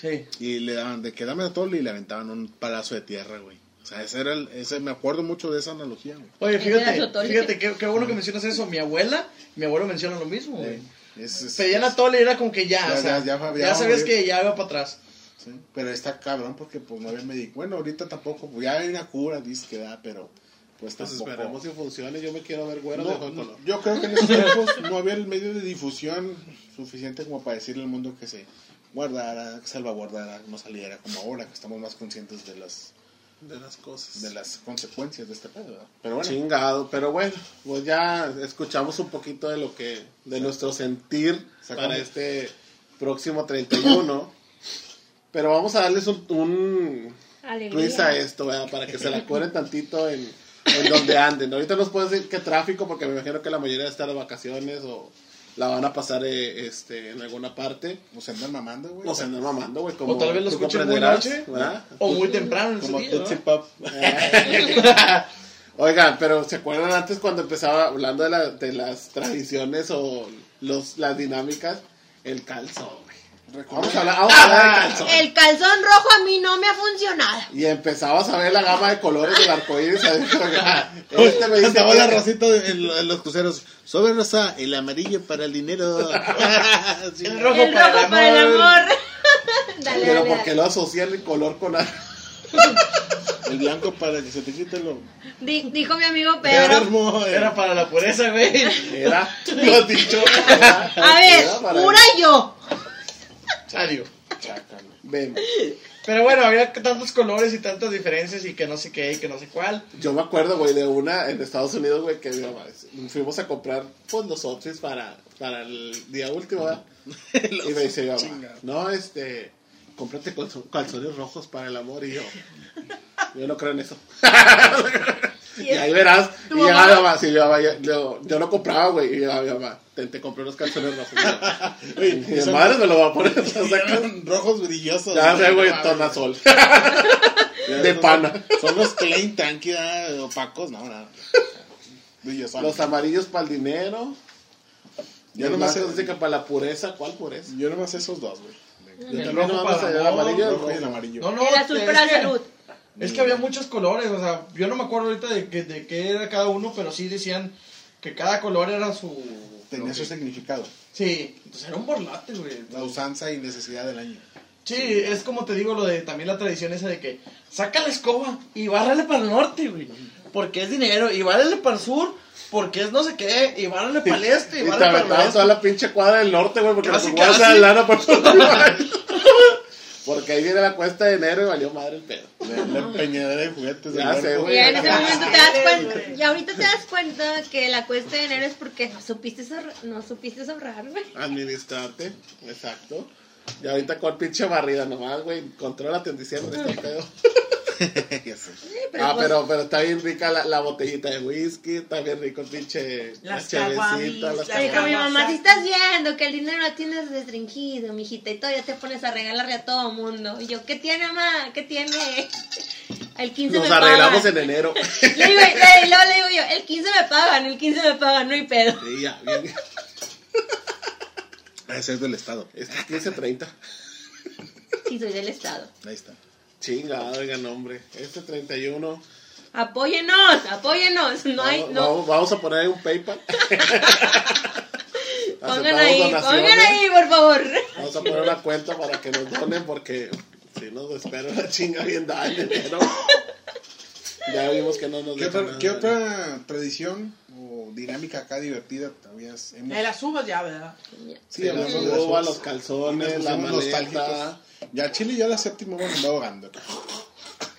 Sí. Y le daban de que dame atole y le aventaban un palazo de tierra, güey. O sea, ese era el, ese, me acuerdo mucho de esa analogía, güey. Oye, fíjate, fíjate, qué, qué bueno que mencionas eso. Mi abuela, mi abuelo menciona lo mismo, güey. Es- es- Pedían atole y era como que ya, Ya, o sea, ya, ya, ya, ya, sabías que ya iba para atrás. sí, Pero está cabrón porque pues no había médico. Bueno, ahorita tampoco, pues ya hay una cura, dice que da, pero pues Pues esperemos si funcione. Yo me quiero ver güero No, de ojos no, color. yo creo que en esos tiempos no había el medio de difusión suficiente como para decirle al mundo que se guardara, salvaguardara, no saliera como ahora, que estamos más conscientes de las De las cosas. de las consecuencias de este pedo, ¿verdad? Pero bueno, Chingado, pero bueno, pues ya escuchamos un poquito de lo que, de nuestro sentir Sacamos. para este próximo 31. Pero vamos a darles un, un twist a esto, ¿verdad? para que se la cueren tantito en, en donde anden. Ahorita nos puedes decir qué tráfico, porque me imagino que la mayoría está de vacaciones o la van a pasar eh, este, en alguna parte. o se andan mamando, güey. O se andan mamando, güey. Como O tal vez lo tú escuchen muy noche. ¿verdad? O muy temprano en como Tootsie ¿no? Pop. Oigan, pero ¿se acuerdan antes cuando empezaba hablando de, la- de las tradiciones o los, las dinámicas? El calzón. Vamos a hablar, vamos a hablar del calzón. El calzón rojo a mí no me ha funcionado. Y empezabas a ver la gama de colores del arcoíris. Este me dice la rosita en, lo- en los cruceros. Sobre rosa, el amarillo para el dinero. Sí. El rojo, el para, rojo el para el amor. dale, Pero dale, porque dale. lo asocian el color con algo. El blanco para que se te quite lo. Di- dijo mi amigo Pedro. Eh. Era para la pureza, güey. Era, lo has dicho. era- A ver, pura yo. Sadio. Chácalo. Ven, Pero bueno, había tantos colores y tantas diferencias y que no sé qué y que no sé cuál. Yo me acuerdo, güey, de una en Estados Unidos, güey, que mamá, fuimos a comprar pues, los outfits para, para el día último, ¿verdad? y me dice mi mamá, Chingado. no, este, cómprate calzo- calzones rojos para el amor. Y yo, yo no creo en eso. y ahí verás. Y ¿Tu llegaba mamá? mi mamá, yo, yo, yo no compraba, güey. Y llegaba mi mamá, te, te compré unos calzones rojos. Oye, mi son- madre me lo va a poner. Eran rojos brillosos. Ya sé, güey, No, tornasol. De pana. Son los Klein Tanky opacos, no, no. Brillosos. Los amarillos para el dinero. Yo nomás sé- que para la pureza, ¿cuál pureza? Yo nomás esos dos, güey. El rojo para el amarillo y El el rojo y el rojo. amarillo. No, no, El azul es para la que- salud. Es que había muchos colores, o sea, yo no me acuerdo ahorita de, que, de qué era cada uno, pero sí decían que cada color era su... Tenía su significado. Sí, entonces era un borlate, güey. La usanza y necesidad del año. Sí, es como te digo lo de también la tradición esa de que saca la escoba y bárrale para el norte, güey. Porque es dinero, y bárrale para el sur, porque es no sé qué, y bárrale para el este, y Y bárrale para el oeste. toda la pinche cuadra del norte, güey, porque Casi, jugadores casi. lana todos lados. Porque ahí viene la cuesta de enero y valió madre el pedo. La, la empeñadera de juguetes. Ya sé, güey. Y en ese momento te das cuenta, y ahorita te das cuenta que la cuesta de enero es porque no supiste ahorrar, no supiste ahorrar, güey. Administrarte, exacto. Y ahorita con pinche barrida nomás, güey. Contrólate en diciembre, este pedo. Pero ah, pues, pero, pero está bien rica la, la botellita de whisky, está bien rico el pinche... Las la caguamis, las a mi mamá, si estás viendo que el dinero lo tienes restringido, mijita, y todavía te pones a regalarle a todo mundo. Y yo, ¿qué tiene, mamá? ¿Qué tiene? El 15 Nos me arreglamos pagan. en enero. Le digo, le- luego le digo yo, el 15 me pagan, el 15 me pagan, no hay pedo. Sí, ya, bien. Ese es del Estado. Este es 15.30. Sí, soy del Estado. Ahí está. Chinga, oigan, hombre. Este 31. Apóyenos, apóyenos. No hay, vamos, no. vamos- vamos a poner ahí un PayPal. Pongan ahí, donaciones. pongan ahí, por favor. Vamos a poner una cuenta para que nos donen porque si nos espera la chinga bien da enero. Ya vimos que no nos ¿Qué dejan otra, nada. qué otra tradición o dinámica acá divertida todavía hemos... La de las uvas ya, ¿verdad? Sí, Sí, hablamos de las uvas, uvas. los calzones, la maleta. Ya Chile ya la séptima me anda ahogando.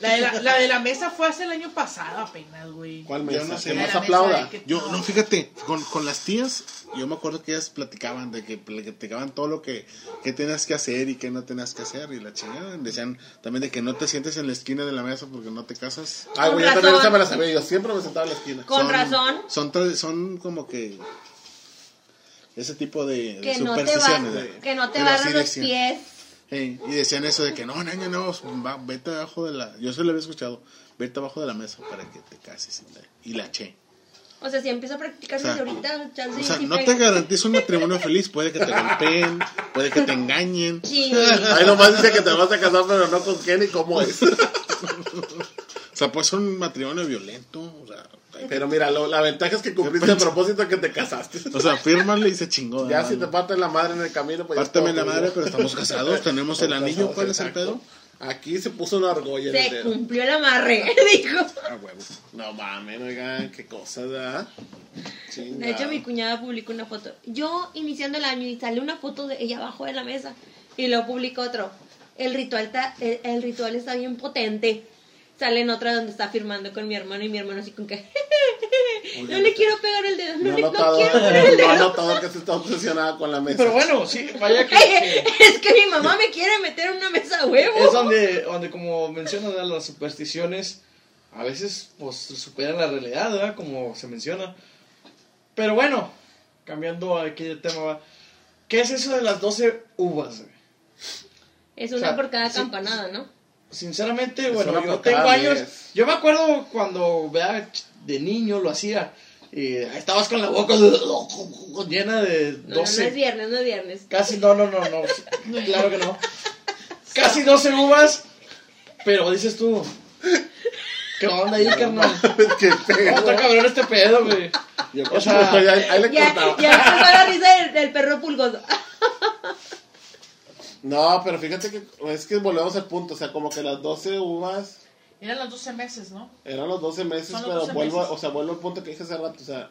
La de la, la de la mesa fue hace el año pasado apenas, güey. ¿Cuál Yo mesa? no sé. Mesa aplauda. que- Yo, no, fíjate, con, con las tías, yo me acuerdo que ellas platicaban de que platicaban todo lo que, que tenías que hacer y que no tenías que hacer. Y la chingada, decían también de que no te sientes en la esquina de la mesa porque no te casas. Ay, güey, yo también esa me la sabía. Yo siempre me sentaba en la esquina. Con Son- razón. Son, son como que ese tipo de, de Que no te, va, de- que no te pero barras así los pies. Ey, y decían eso de que no, niña, no, va- vete abajo de la. Yo se lo había escuchado. Vete abajo de la mesa para que te cases. y la- che. O sea, si empiezo a practicar O sea, desde ahorita, chance O sea, no pega. te garantizo un matrimonio feliz. Puede que te golpeen, puede que te engañen. Sí. Ahí nomás dice que te vas a casar, pero no con quién y cómo es. O sea, puede ser un matrimonio violento. O sea, Pero mira, lo- la ventaja es que cumpliste el propósito que te casaste. o sea fírmale y se chingó. Ya si te parten la madre en el camino, pues es la madre, pero estamos casados, tenemos el anillo. casados, ¿Cuál es el pedo? Aquí se puso una argolla en el Se dedo. cumplió el amarre, dijo. Ah, huevo. No mames, oigan, qué cosa. Chinga. De hecho, mi cuñada publicó una foto. Yo iniciando el año y sale una foto de ella abajo de la mesa. Y luego publicó otro. El ritual, está, el, el ritual está bien potente. Sale en otra donde está firmando con mi hermano y mi hermano así con que... no le quiero pegar el dedo, no, No le, no quiero pegar el no dedo. notado que se está obsesionada con la mesa. Pero bueno, sí, vaya que, es que mi mamá me quiere meter en una mesa a huevo. es donde, donde como mencionas, ¿verdad? las supersticiones a veces pues superan la realidad, ¿verdad? Como se menciona. Pero bueno, cambiando aquí de tema, ¿va? ¿qué es eso de las 12 uvas? güey? Es O una sea, por cada sí. campanada, ¿no? Sinceramente, Es bueno, yo tengo años. Yo me acuerdo cuando ¿verdad? de niño lo hacía. Y estabas con la boca llena de No, no, no 12. es viernes, no es viernes. Casi, no, no, no, no. Claro que no. Casi 12 uvas. Pero dices tú. ¿Qué onda ahí, carnal? Qué ¿Cómo pedo. está cabrón este pedo, güey? Yo O sea, ahí, ahí le Ya, cortaba. ya empezó la risa del, del perro pulgoso. No, pero fíjate que es que volvemos al punto. O sea, como que las 12 uvas Eran los 12 meses, ¿no? eran los 12 meses, los pero 12 vuelvo, meses. o sea, vuelvo al punto que dije hace rato. O sea,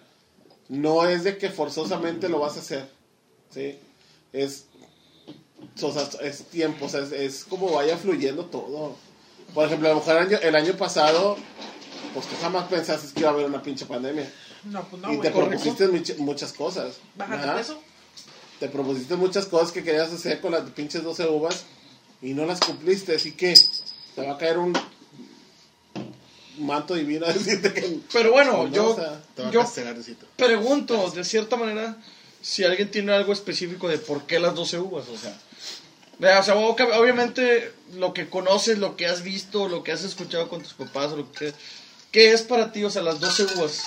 no es de que forzosamente lo vas a hacer. ¿Sí? Es. O sea, es tiempo, o sea, es, es como vaya fluyendo todo. Por ejemplo, a lo mejor el año, el año pasado, pues tú jamás pensaste que iba a haber una pinche pandemia. No, pues no, y te propusiste much- muchas cosas. Bájate Ajá. peso. Te propusiste muchas cosas que querías hacer con las pinches 12 uvas y no las cumpliste. Así que te va a caer un manto divino a decirte que. Pero bueno, No, yo, o sea, Te va a yo pregunto, de cierta manera, si alguien tiene algo específico de por qué las 12 uvas, o sea. O sea, ob- obviamente lo que conoces, lo que has visto, lo que has escuchado con tus papás, lo que ¿qué es para ti, o sea, las 12 uvas?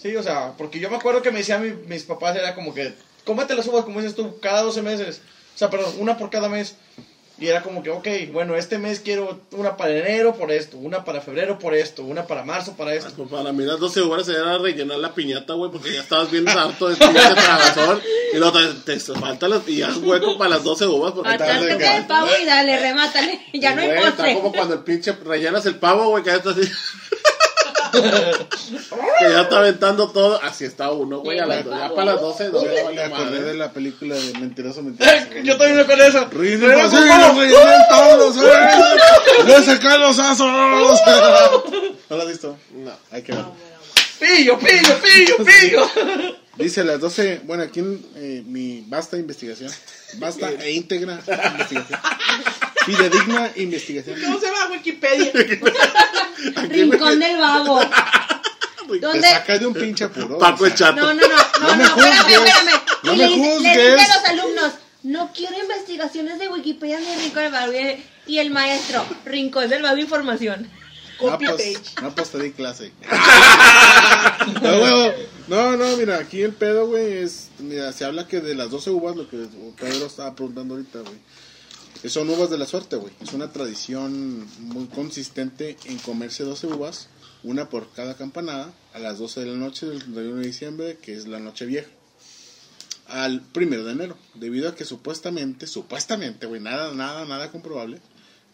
Sí, o sea, porque yo me acuerdo que me decían mi- mis papás, era como que, cómete las uvas, como dices tú, cada 12 meses. O sea, perdón, una por cada mes. Y era como que, ok, bueno, este mes quiero una para enero por esto, una para febrero por esto, una para marzo para esto. Pues para mí las 12 uvas era rellenar la piñata, güey, porque ya estabas bien harto de pinche tragazón. Y luego te, te falta las, y haz hueco para las 12 uvas porque el pavo y dale, remátale. Ya no hay Güey, postre. Está como cuando el pinche rellenas el pavo, güey, que ya está así. Que ya está aventando todo. Así está uno, güey, a las, ya para las 12, no, Me vale acordé madre. de la película de Mentiroso, Mentiroso. Yo también me con eso. Lo rellené todos, ¡eh! ¡Le saqué los asos! ¿No lo has visto? No. Hay que ver. Pillo, pillo, pillo, pillo. Dice las 12, bueno, aquí eh, mi vasta investigación, vasta e íntegra investigación. Fidedigna investigación. ¿Cómo se llama Wikipedia? Rincón del vago. Te ¿Dónde? saca de un pinche apuro. Paco el chato. No, no, no, no, No me no, juzgues. espérame. No y me le, dice- le juzgues. dice a los alumnos, no quiero investigaciones de Wikipedia ni Rincón del Vago. Y el maestro, Rincón del Vago Información. No, Copy pues, page. no, pues te di clase. no, no, no, mira, aquí el pedo, güey, es. Mira, se habla que de las 12 uvas, lo que Pedro estaba preguntando ahorita, güey. Son uvas de la suerte, güey. Es una tradición muy consistente en comerse 12 uvas, una por cada campanada, a las 12 de la noche del 31 de diciembre, que es la noche vieja. Al primero de enero, debido a que supuestamente, supuestamente, güey, nada, nada, nada comprobable,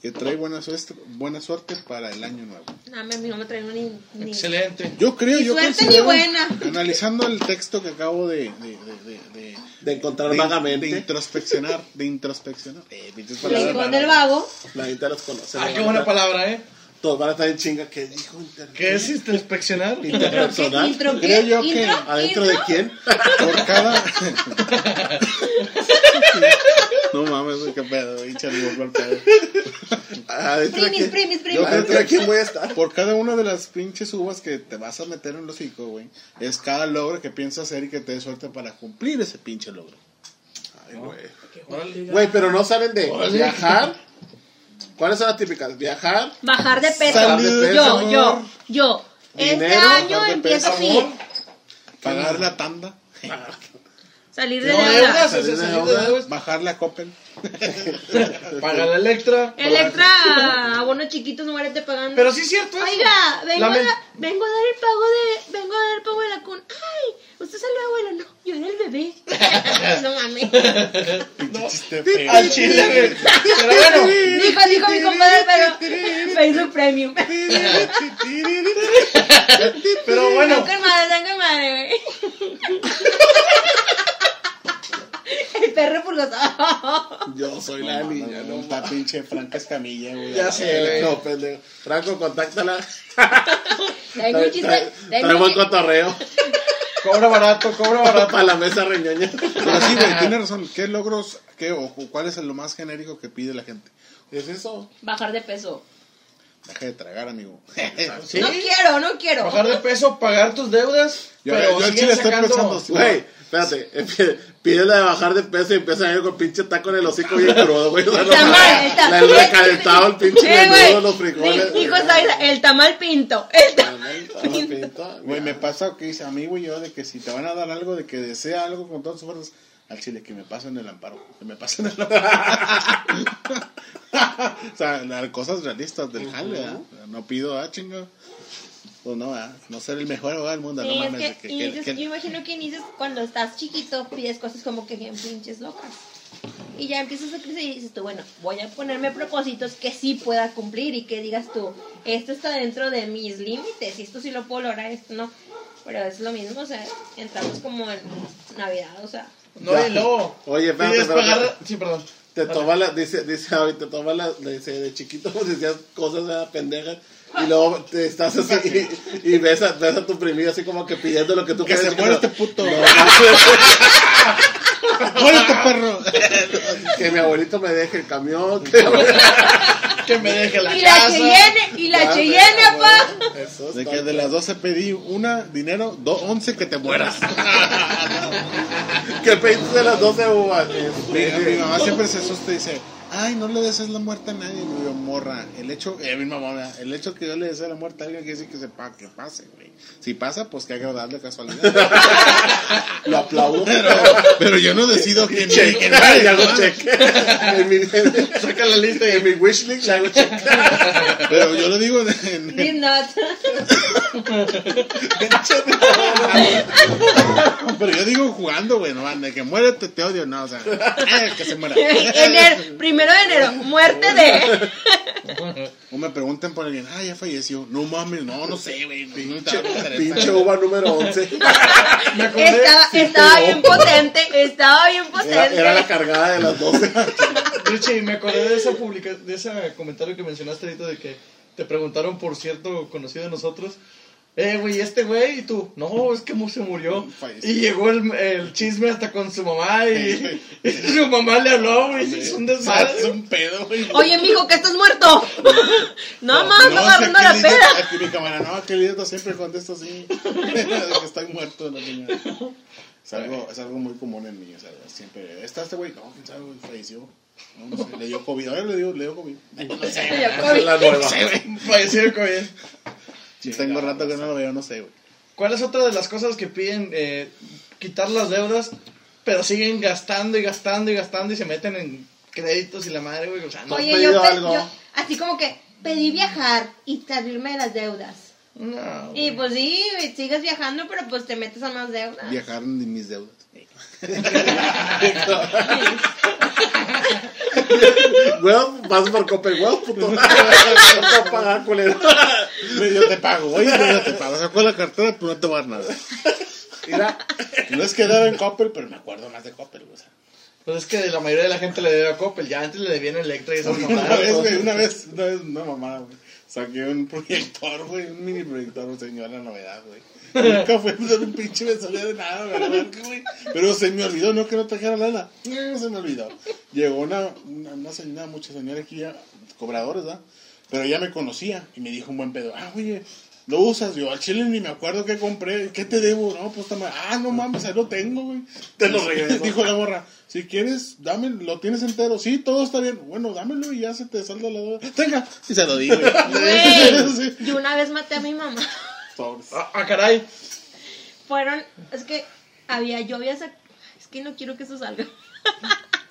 que trae buena suerte, buena suerte para el año nuevo. No, a mí no me traigo ni... ni... Excelente. Yo creo, Ni yo suerte ni buena. Analizando el texto que acabo de, de, de, de, de- De encontrar de- vagamente. de introspeccionar, de introspeccionar. Eh, raras. del Vago. La gente los conoce. Ah, qué buena palabra, ¿eh? Todos van a estar en chinga. ¿Qué dijo? Inter- ¿Qué es introspeccionar? Interpersonal. ¿Intro qué? Creo yo que ¿Intro? ¿Adentro de quién? Por cada. no mames, güey, qué pedo, güey, vuelvo al pedo. ¿Adentro de Primis, primis, Yo primis. ¿Adentro de quién voy a estar? Por cada una de las pinches uvas que te vas a meter en los hocico, güey, es cada logro que piensas hacer y que te dé suerte para cumplir ese pinche logro. Ay, güey. Órale. jodido. Güey, pero no saben de viajar. ¿Cuáles son las típicas? Viajar, Bajar de peso. Salud, yo, amor. yo, yo. Este Dinero, año empiezo así. Pagar la tanda, Salir de No, deuda. deudas, Salir de salir de deudas. deudas. bajar la Coppel. Pagar la Electra. Electra, abonos chiquitos, muérete pagando. Pero sí es cierto eso. Oiga, vengo, a, vengo a dar el pago de, vengo a dar el pago de la cuna. Ay, usted salió abuelo, no, yo era el bebé. no mames. Feo. Al chile, güey. Pero bueno, Dijo, dijo mi compadre, pero Facebook Premium. pero bueno. Madre, güey. Perro yo soy la niña, no Está pinche Franca Escamilla, güey. Ya sé, güey. No, pendejo. Franco, contáctala. Traigo un chiste. traigo un cotorreo Cobra barato, cobra barato. para la mesa reñoña. Pero sí, güey, tienes razón. ¿Qué logros, qué o cuál es lo más genérico que pide la gente? ¿Es eso? Bajar de peso. Deja de tragar, amigo. ¿Sí? No quiero, no quiero. Bajar de peso, pagar tus deudas. Yo- pero yo al siguen chile estoy pensando. Güey, espérate. eh, pide- la de bajar de peso y empieza a ir con pinche taco en el hocico bien crudo, güey. O sea, El tamal, el tamal. La- recalentado, el pinche Eh, menudo, los frijoles. Dijo el tamal pinto. El tamal Tamal pinto. Güey, me pasa que dice a mí, güey, yo, de que si te van a dar algo, de que desea algo con todas sus fuerzas, al chile, que me pasen el amparo. Que me pasen el amparo. o sea, las cosas realistas del jale, ¿verdad? No pido, ah, chingo. Pues no, ¿verdad? No ser el mejor abogado del mundo, Sí, no es mames. que, que- inicias- que- yo imagino que inicias cuando estás chiquito, pides cosas como que bien pinches locas. Y ya empiezas a crecer y dices tú, bueno, voy a ponerme propósitos que sí pueda cumplir y que digas tú, esto está dentro de mis límites y esto sí lo puedo lograr, esto no. Pero es lo mismo, o sea, entramos como en Navidad, o sea. No, y luego. Oye, espérate, pagar- Sí, perdón. Te toma la, dice, dice, ahorita te toma la, dice, de chiquito decías cosas de pendejas y luego te estás así y, y ves, a, ves a tu primido así como que pidiendo lo que tú Que se quieres. muera este puto. ¡Muérete, perro! que mi abuelito me deje el camión. Que, Que me deje la y la casa. Cheyenne, y la Cheyenne, apá. Eso De que de las 12 pedí una, dinero, do, 11 que te mueras. Que pediste de las 12 uvas. Mi, mi mamá siempre se asusta y dice, ay, no le desees la muerte a nadie. Y me digo, morra, el hecho, eh, mi mamá, el hecho que yo le desee la muerte a alguien quiere decir que sepa que pase, güey. Si pasa, pues qué agradable casualidad. Lo aplaudo. pero, pero yo no decido quién Check. quién Y hago check. En mi, Saca la lista y en mi wishlist le hago check. Pero yo lo digo en- en- Did not. pero yo digo jugando, güey, no de que muérete, te odio, no, o sea, eh, que se muera. enero, primero de enero, muerte de. O me preguntan por alguien, ah, ya falleció. No mames, no, no sé, güey. no, Pinche, pinche uva número 11. me acordé. Estaba, estaba bien potente, estaba bien Era, potente. era la cargada de las 12. Richie, me acordé de esa publica de ese comentario que mencionaste ahorita de que te preguntaron por cierto conocido de nosotros. Eh, güey, este güey, y tú, no, es que se murió. Falleció. Y llegó el, el chisme hasta con su mamá y, y su mamá le habló, güey, es un Es desmadre. un pedo, güey. Oye, mijo, que estás muerto. no, más, no, agarrando la aquí el peda. idiota- Aquí mi cámara, no, aquel idiota siempre contesta así. que estoy muerto la señora. Es algo, es algo muy común en mí, o sea, siempre. ¿Está este güey? No, quién sabe, güey, falleció. No, no sé, le dio COVID. Ahora le dio, le dio COVID. No sé. Es la nueva. Falleció de COVID. Si tengo rato que no lo veo, no sé, güey. ¿Cuál es otra de las cosas que piden? Eh, quitar las deudas, pero siguen gastando y gastando y gastando y se meten en créditos y la madre, güey. O sea, no. Oye, yo, algo? yo- así como que pedí viajar y salirme de las deudas. no. Y pues sí, sigues viajando, pero pues te metes a más deudas. Viajar en mis deudas. Weón, vas por Coppel, weón, puto. No puedo pagar, culero. Yo te pago, oye, yo te pago. Sacó la cartera, pero no te voy a dar nada. Mira, No es que daba en Coppel, pero me acuerdo más de Coppel, güey. o sea. Pues es que la mayoría de la gente le debe a Coppel. Ya antes le debían Electra y esas Una mamadas. vez, ¿no? güey, una vez, una vez, una mamada, güey. Saqué un proyector, güey, un mini proyector, señor, la novedad, güey. Nunca fue un pinche me salía de nada, ¿verdad? Pero se me olvidó, no que no trajera lana. No, se me olvidó. Llegó una, una, una señora, mucha señora aquí, ya, cobradores, ¿verdad? Pero ella me conocía y me dijo un buen pedo, ah, oye, lo usas, yo al chile ni me acuerdo qué compré, ¿qué te debo? No, pues tama- ah, no mames, ahí lo tengo, güey. Te lo regreso. Dijo la morra, si quieres, dame, lo tienes entero, sí, todo está bien, bueno, dámelo y ya se te salda la deuda. Tenga, y se lo di, güey. Güey, Sí. yo una vez maté a mi mamá. Ah, ah, caray. Fueron, es que había, yo había sac- es que no quiero que eso salga.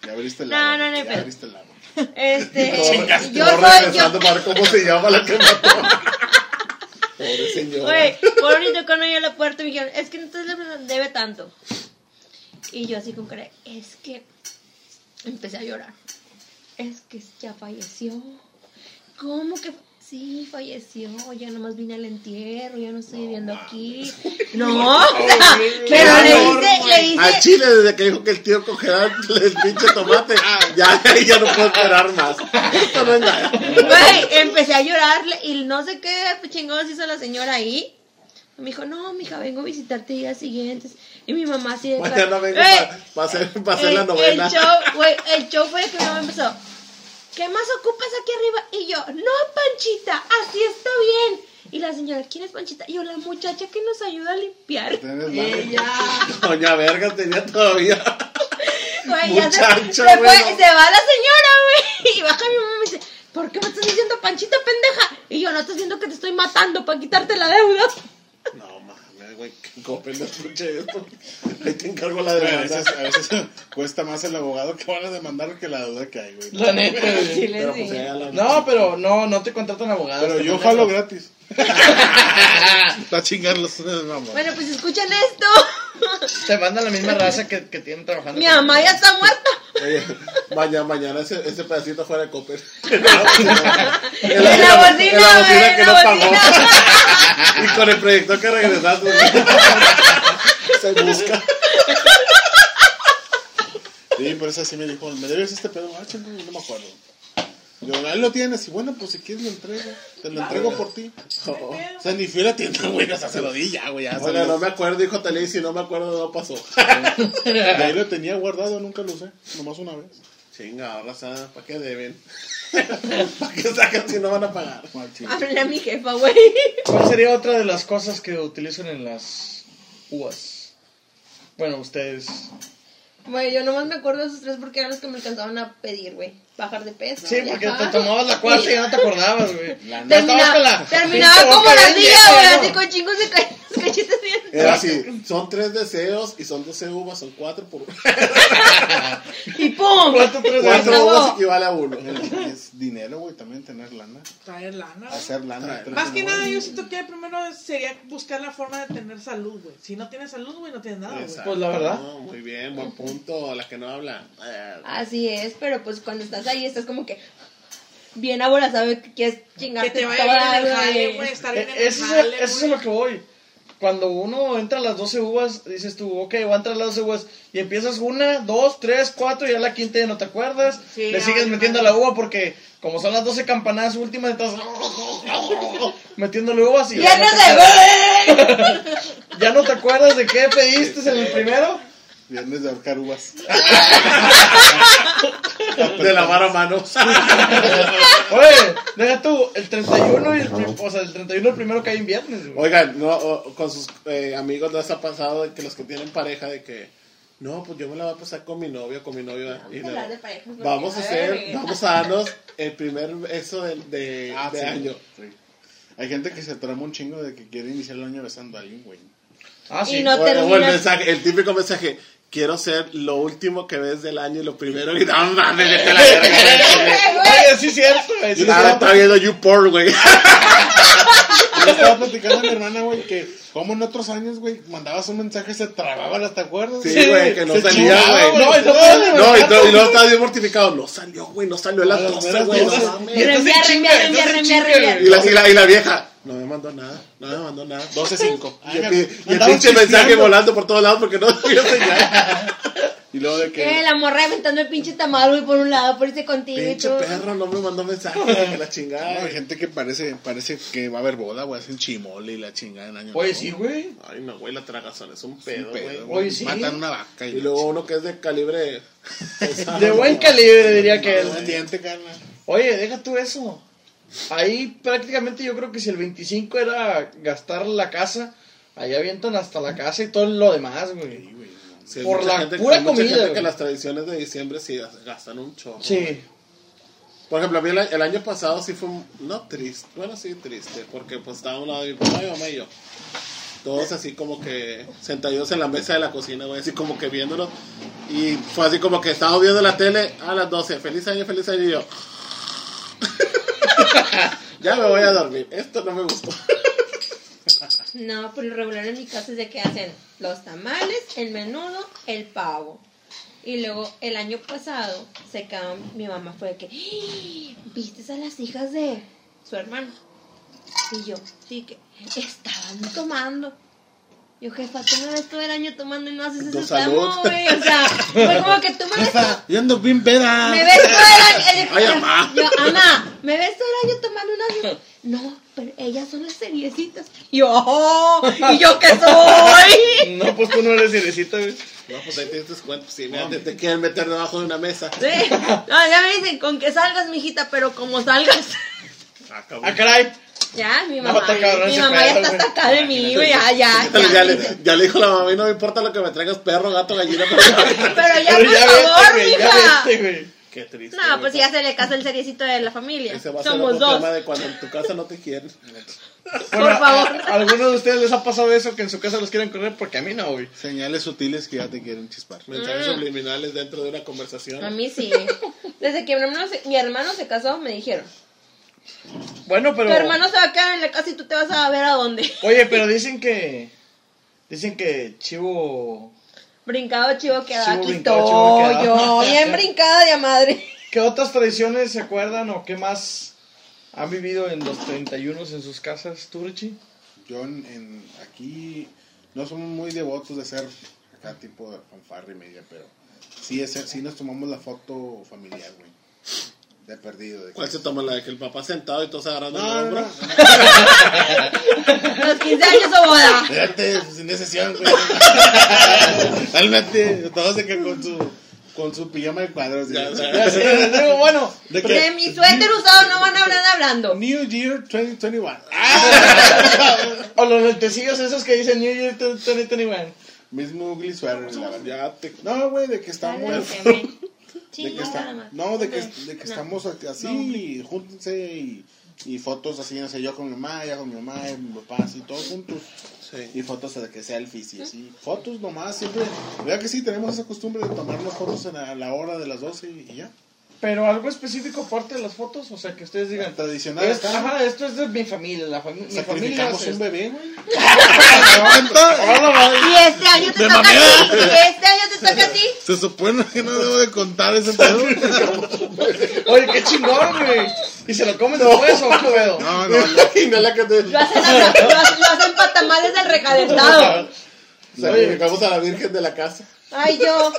Ya abriste el No, agua, no, no hay ya abriste el agua. Este, Chingaste, yo soy, yo, para cómo se llama la que mató. Pobre señora. Güey, por ahorita cuando yo a la puerta me dijeron, es que no te debe tanto. Y yo así con cara, es que empecé a llorar. Es que ya falleció. ¿Cómo que? Sí, falleció. Ya nomás vine al entierro, ya no estoy viviendo aquí. No, o sea, pero le hice, le Al hice, chile, desde que dijo que el tío congelaba el, el pinche tomate, ya, ya, ya no puedo esperar más. Esto no es nada. Güey, empecé a llorarle y no sé qué chingados hizo la señora ahí. Me dijo, no, mija, vengo a visitarte días siguientes. Y mi mamá así de... Mañana vengo para hacer, pa hacer el, la novela. El show, güey, el show fue que mi mamá empezó. ¿Qué más ocupas aquí arriba? Y yo, no, Panchita, así está bien. Y la señora, ¿quién es Panchita? Y yo, la muchacha que nos ayuda a limpiar. Ella, Doña Verga tenía todavía. güey, ya se, Muchacha, se, fue, güey. se va la señora, güey. Y baja mi mamá y me dice, ¿por qué me estás diciendo Panchita, pendeja? Y yo, no estás viendo que te estoy matando para quitarte la deuda. No güey, que escuche esto. Ahí te encargo la Güey, a demanda. veces, a veces cuesta más el abogado que van a demandar que la deuda que hay, güey. La neta, güey. Chile, Pero pues ya la- No, pero no, no te contratan abogados. Pero te yo mandan jalo gratis. Para chingarlos, mamá. Bueno, pues escuchen esto. Te mandan la misma raza que, que tienen trabajando. Mi mamá ya está muerta. Oye, mañana, mañana ese, ese pedacito fuera de Coppel. En la bocina, en la güey, bocina en que la no pagó. y con el proyector que regresaste. Se busca. Sí, por eso así me dijo, ¿me debes este pedo? Ah, chingo, no me acuerdo. Yo, ahí lo tienes, y bueno, pues si quieres lo entrego. Te lo entrego por ti. O sea, ni fui a la tienda, güey, o sea, se lo di ya, güey, ya. lo- no me acuerdo, hijo Tele, y si no me acuerdo, no pasó. De ahí lo tenía guardado, nunca lo usé, nomás una vez. Chinga, ahora, ¿para qué deben? ¿Para qué sacan si no van a pagar? Chido. Háblale a mi jefa, güey. ¿Cuál sería otra de las cosas que utilizan en las uvas? Bueno, ustedes. Güey, yo nomás me acuerdo de esos tres porque eran los que me alcanzaban a pedir, güey. Bajar de peso. Sí, porque te tomabas la cuarta y ya no te acordabas, güey. La Ya estabas Terminaba, con la terminaba pinche como la llena, güey, así con chingos de ca- cachetes bien. Era así, son tres deseos y son 12 uvas, son cuatro por Y ¡pum! ¿Cuánto tres Se Cuatro uvas equivale a uno. Es dinero, güey, también tener lana. Traer lana. Hacer lana. Traer. Más que nada, yo siento que primero sería buscar la forma de tener salud, güey. Si no tienes salud, güey, no tienes nada, güey. Pues la verdad. No, muy bien, buen punto. La que no habla. Así es, pero pues cuando estás ahí estás como que bien aborazado que quieres chingarte Que te vaya toda, bien el jale, güey. Estar bien en Eh, el Eso es, eso es lo que voy. cuando uno entra a las 12 uvas, dices tú, ok, voy a entrar a las 12 uvas, y empiezas una, dos, tres, cuatro, y a la quinta ya no te acuerdas, Sí, le sigues metiendo la uva porque, como son las 12 campanadas últimas, estás metiéndole uvas y ya no, ¡Viernes te, ya no te acuerdas de qué pediste en el primero. Viernes de ahorcar uvas. De lavar a manos. Oye, deja tú, el 31 y el, o sea, el 31 el primero cae en viernes, güey. Oigan, no, o- con sus eh, amigos no les ha pasado de que los que tienen pareja de que no, pues yo me la voy a pasar con mi novio, con mi novio. y Vamos a la- hablar de parejas, porque, vamos a hacer, ver. vamos a darnos el primer beso de, de, Ah, de sí, año. sí. Hay gente que se trama un chingo de que quiere iniciar el año besando a alguien, güey. Ah, sí. Y no O, o el terminas. mensaje, el típico mensaje, quiero ser lo último que ves del año y lo primero y no mames, vete la verga. Oye, sí es cierto, güey. sí Yo estaba viendo YouPorn, güey. Yo le estaba platicando a mi hermana, güey, que como en otros años, güey, mandabas un mensaje, se trababan hasta acuerdas. Sí, güey, que no Se salía, güey. No, y no No, y, no, y luego estaba bien mortificado. No salió, güey, no salió a las A las 12, meras güey. no 12. mames. Y entonces Reenviar, chinga, reenviar, entonces reenviar, chinga, reenviar. güey. Y la, y, la, y la vieja, no me mandó nada, no me mandó nada. 12-5. Y el, y pinche mensaje volando por todos lados porque no había señal. Y luego de Eh, que. la morra aventando el pinche tamal, güey, por un lado, por irse contigo Pinche perro, no me mandó mensaje que la No, chingada. hay gente que parece, parece que va a haber boda, güey, hacen chimole y la chingada en año. Oye, sí, güey. Ay, no, güey, la tragazón es un pedo, güey. sí. Matan una vaca y, Y luego uno que es de calibre pesado, De buen ¿no? calibre, diría que él. Oye, deja tú eso. Ahí prácticamente yo creo que si el 25 era gastar la casa, ahí avientan hasta la casa y todo lo demás, güey. Sí, güey, no. Sí, por la gente- pura comida, gente güey. que las tradiciones de diciembre sí gastan un chorro. Sí. Por ejemplo, a mí el, el año pasado sí fue, un- no triste, bueno, sí triste, porque pues estaba a un lado de mi papá, mi mamá y yo. Todos así como que sentados en la mesa de la cocina, güey, así como que viéndonos. Y fue así como que estábamos viendo la tele a las 12, feliz año, feliz año, y yo. ya me voy a dormir, esto no me gustó. No, por lo regular en mi casa es de que hacen los tamales, el menudo, el pavo. Y luego el año pasado se quedó, mi mamá fue de que, "¡Ah! ¿viste a las hijas de su hermano? Y yo, sí, que estaban tomando. Yo, jefa, tú me ves todo el año tomando y no haces salud. tramo, güey. O sea, fue como que tú me ves todo, Yo ando bien peda. me ves todo el año. Ay, mamá. Yo, mamá, ¿me ves todo el año tomando unas? No, pero ellas son las seriecitas. Y yo, "Oh, ¿y yo qué soy? No, pues tú no eres cerecita, güey. No, pues ahí tienes tus cuentos, sí, mira, te, te quieren meter debajo de una mesa. Sí. No, ya me dicen, con que salgas, mijita, pero como salgas. Ah. Ah, caray. Ya, mi No, mamá. está cabrón mi mamá ya está acá de mí, güey. Ya, ya. Ya, ya, le, ya le dijo la mamá, y no me importa lo que me traigas, perro, gato, gallina, pero... Pero ya, Pero por ya favor, vete, güey, ya mija. vete, güey. Qué triste. No, güey, pues ya se le casa el seriecito de la familia. Ese va a ser Somos otro dos. tema de cuando en tu casa no te quieren. Bueno, Por favor. ¿a, a alguno de ustedes les ha pasado eso que en su casa los quieren correr? Porque a mí no, güey. Señales sutiles que ya te quieren chispar. Mensajes Mm. subliminales dentro de una conversación. A mí sí. Desde que mi hermano se, mi hermano se casó, me dijeron: Bueno, pero. Tu hermano se va a quedar en la casa y tú te vas a ver a dónde. Oye, pero dicen que. Dicen que Chivo. Brincado chivo queda Chivo aquí brincado, chivo estoy quedado. yo. Bien brincada de madre. ¿Qué otras tradiciones se acuerdan o qué más han vivido en los 31 en sus casas, tú, Richie? Yo en, en- aquí no somos muy devotos de hacer acá tipo de fanfarra y media, pero sí, es, sí nos tomamos la foto familiar, güey. De perdido. De ¿Cuál se toma la de que el papá sentado y todos agarrando No, el no, hombro? no. Los 15 años o boda. Espérate, sin decisión, güey. Realmente, todos de que con su, con su pijama de cuadros. Ya, bueno, De De que mi suéter usado no van a hablar hablando. New Year 2021. o los lentecillos esos que dicen New Year 2021. Mismo ugly sweater, la verdad. Ya te... No, güey, de que estamos. Sí, de que ya, está- nada más. no, de que, de que No. estamos así, júntense y, y fotos así, no sé, yo con mi mamá, ella con mi mamá, y mi papá, así, todos juntos. Sí. Y fotos de que selfies y así. Fotos nomás, siempre. Vea que sí, tenemos esa costumbre de tomarnos fotos en la, a la hora de las 12 y ya. Pero algo específico aparte de las fotos, o sea, que ustedes digan. Tradicional "Es- ajá, esto es de mi familia, la fami- mi familia. Sacrificamos hace un esto". bebé, güey. Y este año te toca a ti. Y este año te toca a ti. Se supone que no debo de contar ese pedo. Oye, qué chingón, güey. ¿Y se lo comen después o qué pedo? No, no, no. Y no la que te. Lo hacen, a- lo, hacen- lo hacen para tamales del recalentado. Sacrificamos a la Virgen de la casa. Ay, yo.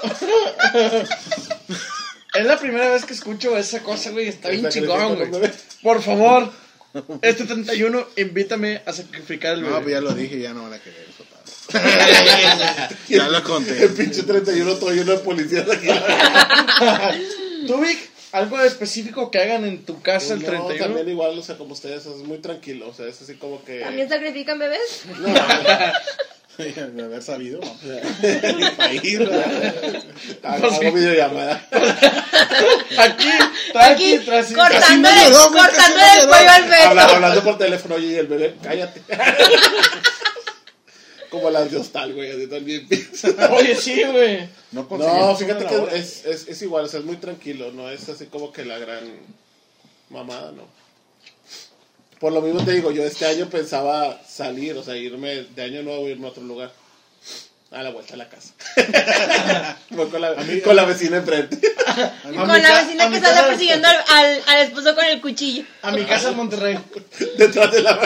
Es la primera vez que escucho esa cosa, güey. Está bien chingón, güey. Por favor, este 31, invítame a sacrificar el No, pues bebé. ya lo dije, ya no van a querer eso. padre. ya lo El conté. pinche 31 todo lleno de policías aquí. ¿Tú, Vic, algo específico que hagan en tu casa el No, 31? también igual, o sea, como ustedes, es muy tranquilo. O sea, es así como que. ¿También sacrifican bebés? No, De haber sabido. para ir, ¿verdad? Hago videollamada. Aquí, Aquí, aquí, tras me el cuello al Habla- feto. hablando por teléfono, oye, y el bebé, cállate. Como las de hostal, güey, así también piensa. Oye, sí, güey. No, No, fíjate que es, es, es igual, o sea, es muy tranquilo, no es así como que la gran mamada, ¿no? Por lo mismo te digo, yo este año pensaba salir, o sea, irme de año nuevo, irme a otro lugar. A la vuelta a la casa. Voy con la, con la vecina enfrente. Con la vecina que casa- persiguiendo al, al, al esposo con el cuchillo. A mi casa en Monterrey. Detrás de la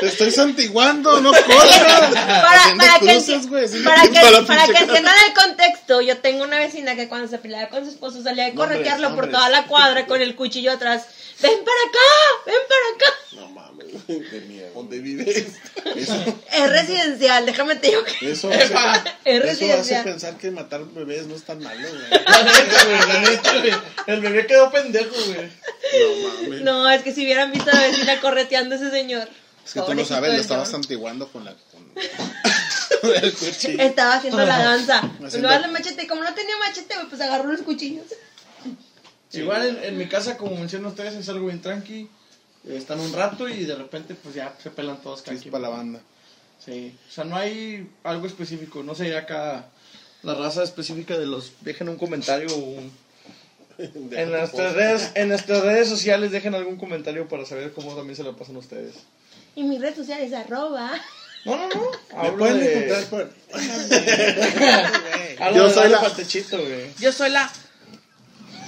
Te estoy santiguando, no corras. Para, para, que, cruces, para, que, para que entiendan el contexto, yo tengo una vecina que cuando se peleaba con su esposo salía a corretearlo por toda la cuadra con el cuchillo atrás. ¡Ven para acá! ¡Ven para acá! No mames. De miedo. ¿Dónde vives? Eso, Es residencial, déjame te digo que eso, hace, es eso hace residencial. pensar que matar bebés no es tan malo, güey. La neta, güey, la neta, güey. El bebé quedó pendejo, güey. No mames. No, es que si hubieran visto a la vecina correteando a ese señor. Es que tú no sabes, lo estabas señor. santiguando con la. Con el cuchillo. Estaba haciendo la danza. Haciendo- machete. Como no tenía machete, güey, pues agarró los cuchillos. Igual en, en mi casa, como mencionan ustedes, es algo bien tranqui. Están un rato y de repente, pues ya se pelan todos cada quien. Chispa la banda. Sí, o sea, no hay algo específico. No sé, acá la raza específica de los. Dejen un comentario o un- En nuestras, redes, en nuestras redes sociales dejen algún comentario para saber cómo también se lo pasan ustedes. Y mis redes sociales, arroba. No, no, no. Me Hablo pueden de... encontrar por. Yo de soy la-. Yo soy la.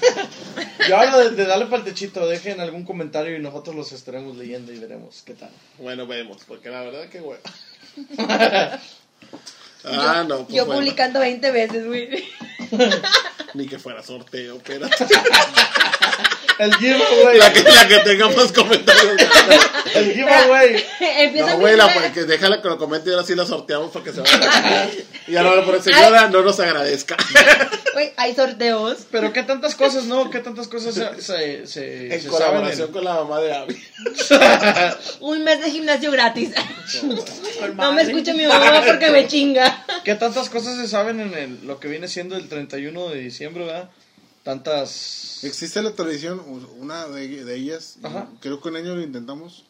Yo hablo de, de darle pa'l techito. Dejen algún comentario y nosotros los estaremos leyendo y veremos qué tal. Bueno, vemos, porque la verdad que güey. Ah, no, pues Yo bueno, publicando 20 veces, güey. Ni que fuera sorteo, pero. El giveaway. la, que, la que tenga más comentarios. El giveaway. Empieza No, güey, la, que déjala que lo comente y ahora sí la sorteamos para que se vaya. Y no, por señora, no nos agradezca. Güey, hay sorteos. Pero qué tantas cosas, ¿no? ¿Qué tantas cosas se, se, se, En se colaboración saben con la mamá de Abby. Un mes de gimnasio gratis. No me escucha mi mamá porque me chinga. ¿Qué tantas cosas se saben en el, lo que viene siendo el 31 de diciembre, verdad? Tantas... Existe la tradición, una de, de ellas, Ajá. creo que un año lo intentamos,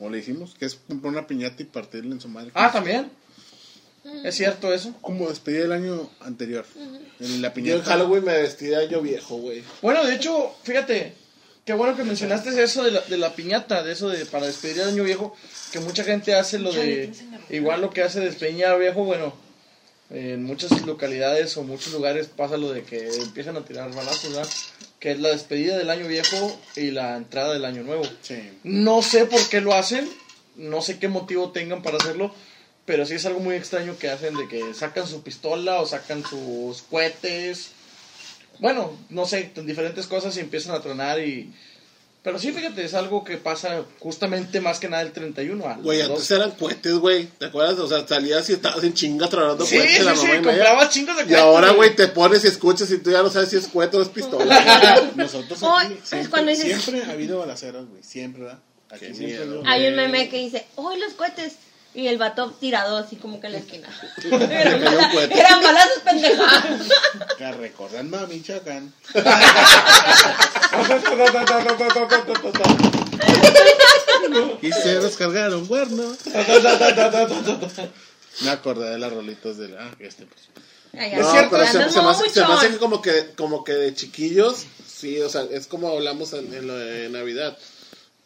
o le hicimos, que es comprar una piñata y partirle en su madre. Ah, también. ¿Es cierto eso? Como despedí el año anterior. En la Yo piñata. en Halloween me vestí de año viejo, güey. Bueno, de hecho, fíjate, qué bueno que mencionaste eso de la, de la piñata, de eso de para despedir al año viejo, que mucha gente hace lo de, igual lo que hace despedir al viejo, bueno, en muchas localidades o muchos lugares pasa lo de que empiezan a tirar balazos, ¿verdad? Que es la despedida del año viejo y la entrada del año nuevo. Sí. No sé por qué lo hacen, no sé qué motivo tengan para hacerlo, pero sí es algo muy extraño que hacen de que sacan su pistola o sacan sus cohetes. Bueno, no sé, diferentes cosas y empiezan a tronar y... Pero sí, fíjate, es algo que pasa justamente más que nada el 31. a las Güey, antes eran cohetes, güey. ¿Te acuerdas? O sea, salías y estabas en chinga tronando Sí, cohetes sí, la sí, y media. comprabas chingos de Y cohetes, ahora, güey, te pones y escuchas y tú ya no sabes si es cohete o es pistola. Nosotros Oh, aquí es siempre, cuando dices- siempre ha habido balaceras, güey. Siempre, ¿verdad? Aquí siempre Hay un meme que dice, ¡Uy, los cohetes! Y el vato tirado así como que en la esquina. Eran, un cohete. eran balazos pendejadas. Que recordando a Michoacán. Y se descargaron cuernos. Me acordé de las rolitas de la. Ah, este, pues. Ay, No, ya, pero ya se, se me hace, se me hace que como que como que de chiquillos, sí, o sea, es como hablamos en, en lo de Navidad.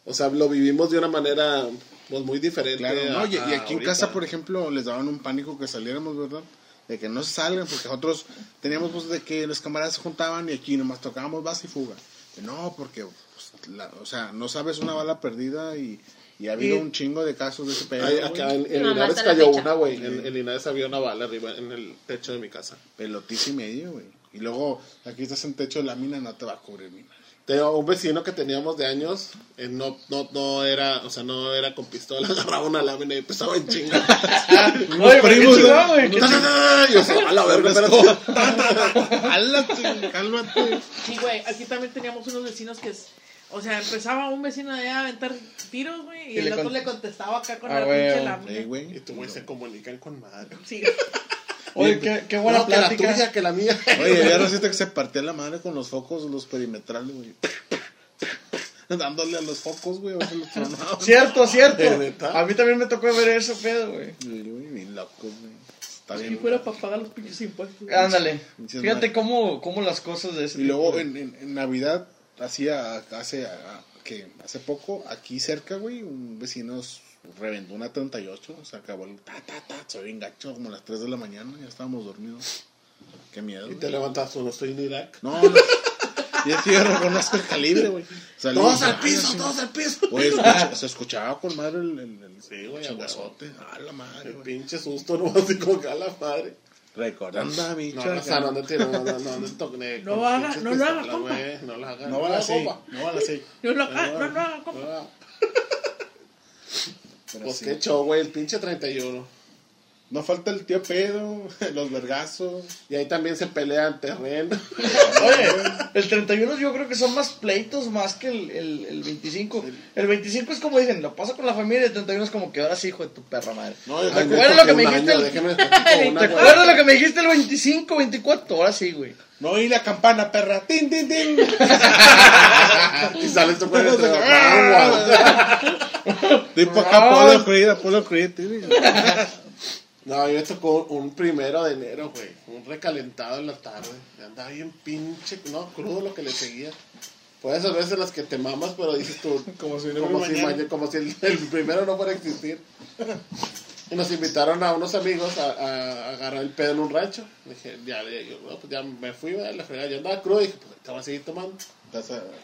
O sea, lo vivimos de una manera pues muy diferente. Claro, a- no, y, aquí en casa, por ejemplo, les daban un pánico que saliéramos, ¿verdad? De que no se salgan, porque nosotros teníamos pues, de que los camaradas se juntaban y aquí nomás tocábamos base y fuga. Que no, porque pues, la- o sea, no sabes una bala perdida y, y ha habido Y- un chingo de casos de ese pedo. Ay, acá en, Linares cayó fecha. una, güey. En, en Linares había una bala arriba en el techo de mi casa. Pelotiza y medio, güey. Y luego aquí estás en techo de lámina, no te va a cubrir mi madre. Tengo un vecino que teníamos de años, eh, no, no, no era, o sea, no era con pistola, agarraba una lámina y empezaba en chinga. Primos, ¿no? Y yo, sé, a la verga, espérate. Cálmate, cálmate. Sí, güey, aquí también teníamos unos vecinos que, es- o sea, empezaba un vecino allá a aventar tiros, güey, y, Y el le otro con- le contestaba acá con Ah, la güey, pinche lámina. Güey. Y tu güey se comunican con madre. Sí. Oye, qué, qué buena No, que la plática. tuya, que la mía. Oye, ya resulta que se partía la madre con los focos, los perimetrales, güey. Dándole a los focos, güey. Cierto, cierto. A mí también me tocó ver eso, pedo, güey. Bien locos, güey. Está Si fuera para pagar los pinches impuestos. Ándale. Fíjate cómo, cómo las cosas de ese Y tipo, luego en, en, en Navidad, hacía, hace, a- que hace poco, aquí cerca, güey, un vecino s- reventó una 38, se acabó el ta, ta, ta, soy bien gacho, como a las 3 de la mañana, ya estábamos dormidos. Qué miedo. Y güey. te levantas, no estoy en Irak. No, no. Y es que yo reconozco el calibre, güey. Todos al "Ah, piso, todos al piso. Güey, escucha- se escuchaba con madre el, el, el Sí, güey, chingazote. A la madre, El güey. pinche susto, no así como que a la madre. Recordando a mi No, no, no, no, no, no, no, no, No con haga- pinches no lo haga, compa. güey, No lo haga. No vale así, compa. no vale así. No lo No, haga, no, no, haga, no compa. lo haga. Pero Pues sí. qué show, güey, el pinche 31. No falta el tío pedo, los vergazos. Y ahí también se pelean terreno. Oye, el 31 yo creo que son más pleitos más que el, el, el 25. El 25 es como dicen, lo pasa con la familia y el 31 es como que ahora sí, hijo de tu perra madre. No, yo ¿Te acuerdas lo que me dijiste? año, el- ¿Te acuerdas lo que me dijiste el 25, 24? Ahora sí, güey. No oí la campana, perra. ¡Tin, tin, tin! Y sales tú con el agua. Tipo acá, Polo Creed, Polo Creed. No, a mí me tocó un primero de enero, güey. Un recalentado en la tarde. Andaba bien pinche, no, crudo lo que le seguía. Pues esas veces las que te mamas, pero dices tú, Como si no como, si, mañana. como si el, el primero no fuera a existir. Y nos invitaron a unos amigos a, a- a agarrar el pedo en un rancho. Dije, ya, ya, yo, no, pues ya me fui, ¿verdad? la fregada. Yo andaba crudo y dije, pues te voy a seguir tomando.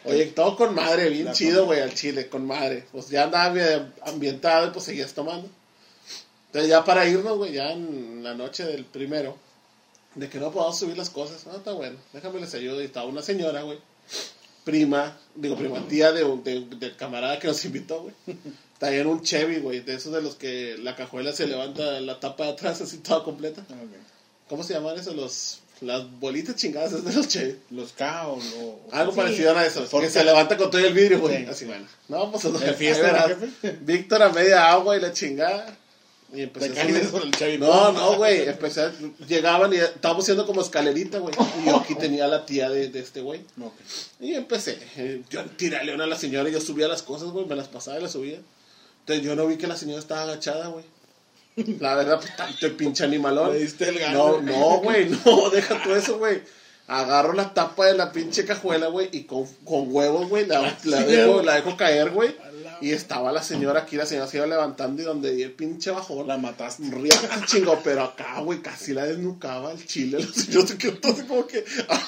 Oye, todo con madre, bien chido, güey, al chile, con madre. Pues ya andaba bien ambientado y pues seguías tomando. Entonces ya para irnos, güey, ya en la noche del primero, de que no podamos subir las cosas. No, está bueno, déjame les ayudo. Y estaba una señora, güey, prima, digo prima, tía de, un- de- del camarada que nos invitó, güey. En un Chevy, güey, de esos de los que la cajuela se levanta la tapa de atrás así toda completa. Ah. ¿Cómo se llaman esos? Los, las bolitas chingadas esas de los Chevy. Los K o lo. Algo Sí. parecido a eso, Forte. que se levanta con todo el vidrio, güey. Sí. Así, bueno. No, pues ¿El fiesta, ahí verás. jefe? Víctor a media agua y la chingada. Y empecé Te a subir. con el. No, no, güey. Empecé, a- llegaban y estábamos haciendo como escalerita, güey. Y yo aquí tenía la tía de, de este güey. Ok. Y empecé. eh, Yo tiré a León a la señora y yo subía las cosas, güey. Me las pasaba y las subía. Entonces yo no vi que la señora estaba agachada, güey. La verdad, pues tanto el pinche animalón. Le diste el No, gano. no, güey, no, deja tú eso, güey. Agarro la tapa de la pinche cajuela, güey, y con, con huevos, güey, la, la dejo, la dejo caer, güey. Y estaba la señora aquí, la señora se iba levantando y donde di el pinche bajón, La mataste. Riata chingo, pero acá, güey, casi la desnucaba el chile. La señora se quedó entonces como que. a.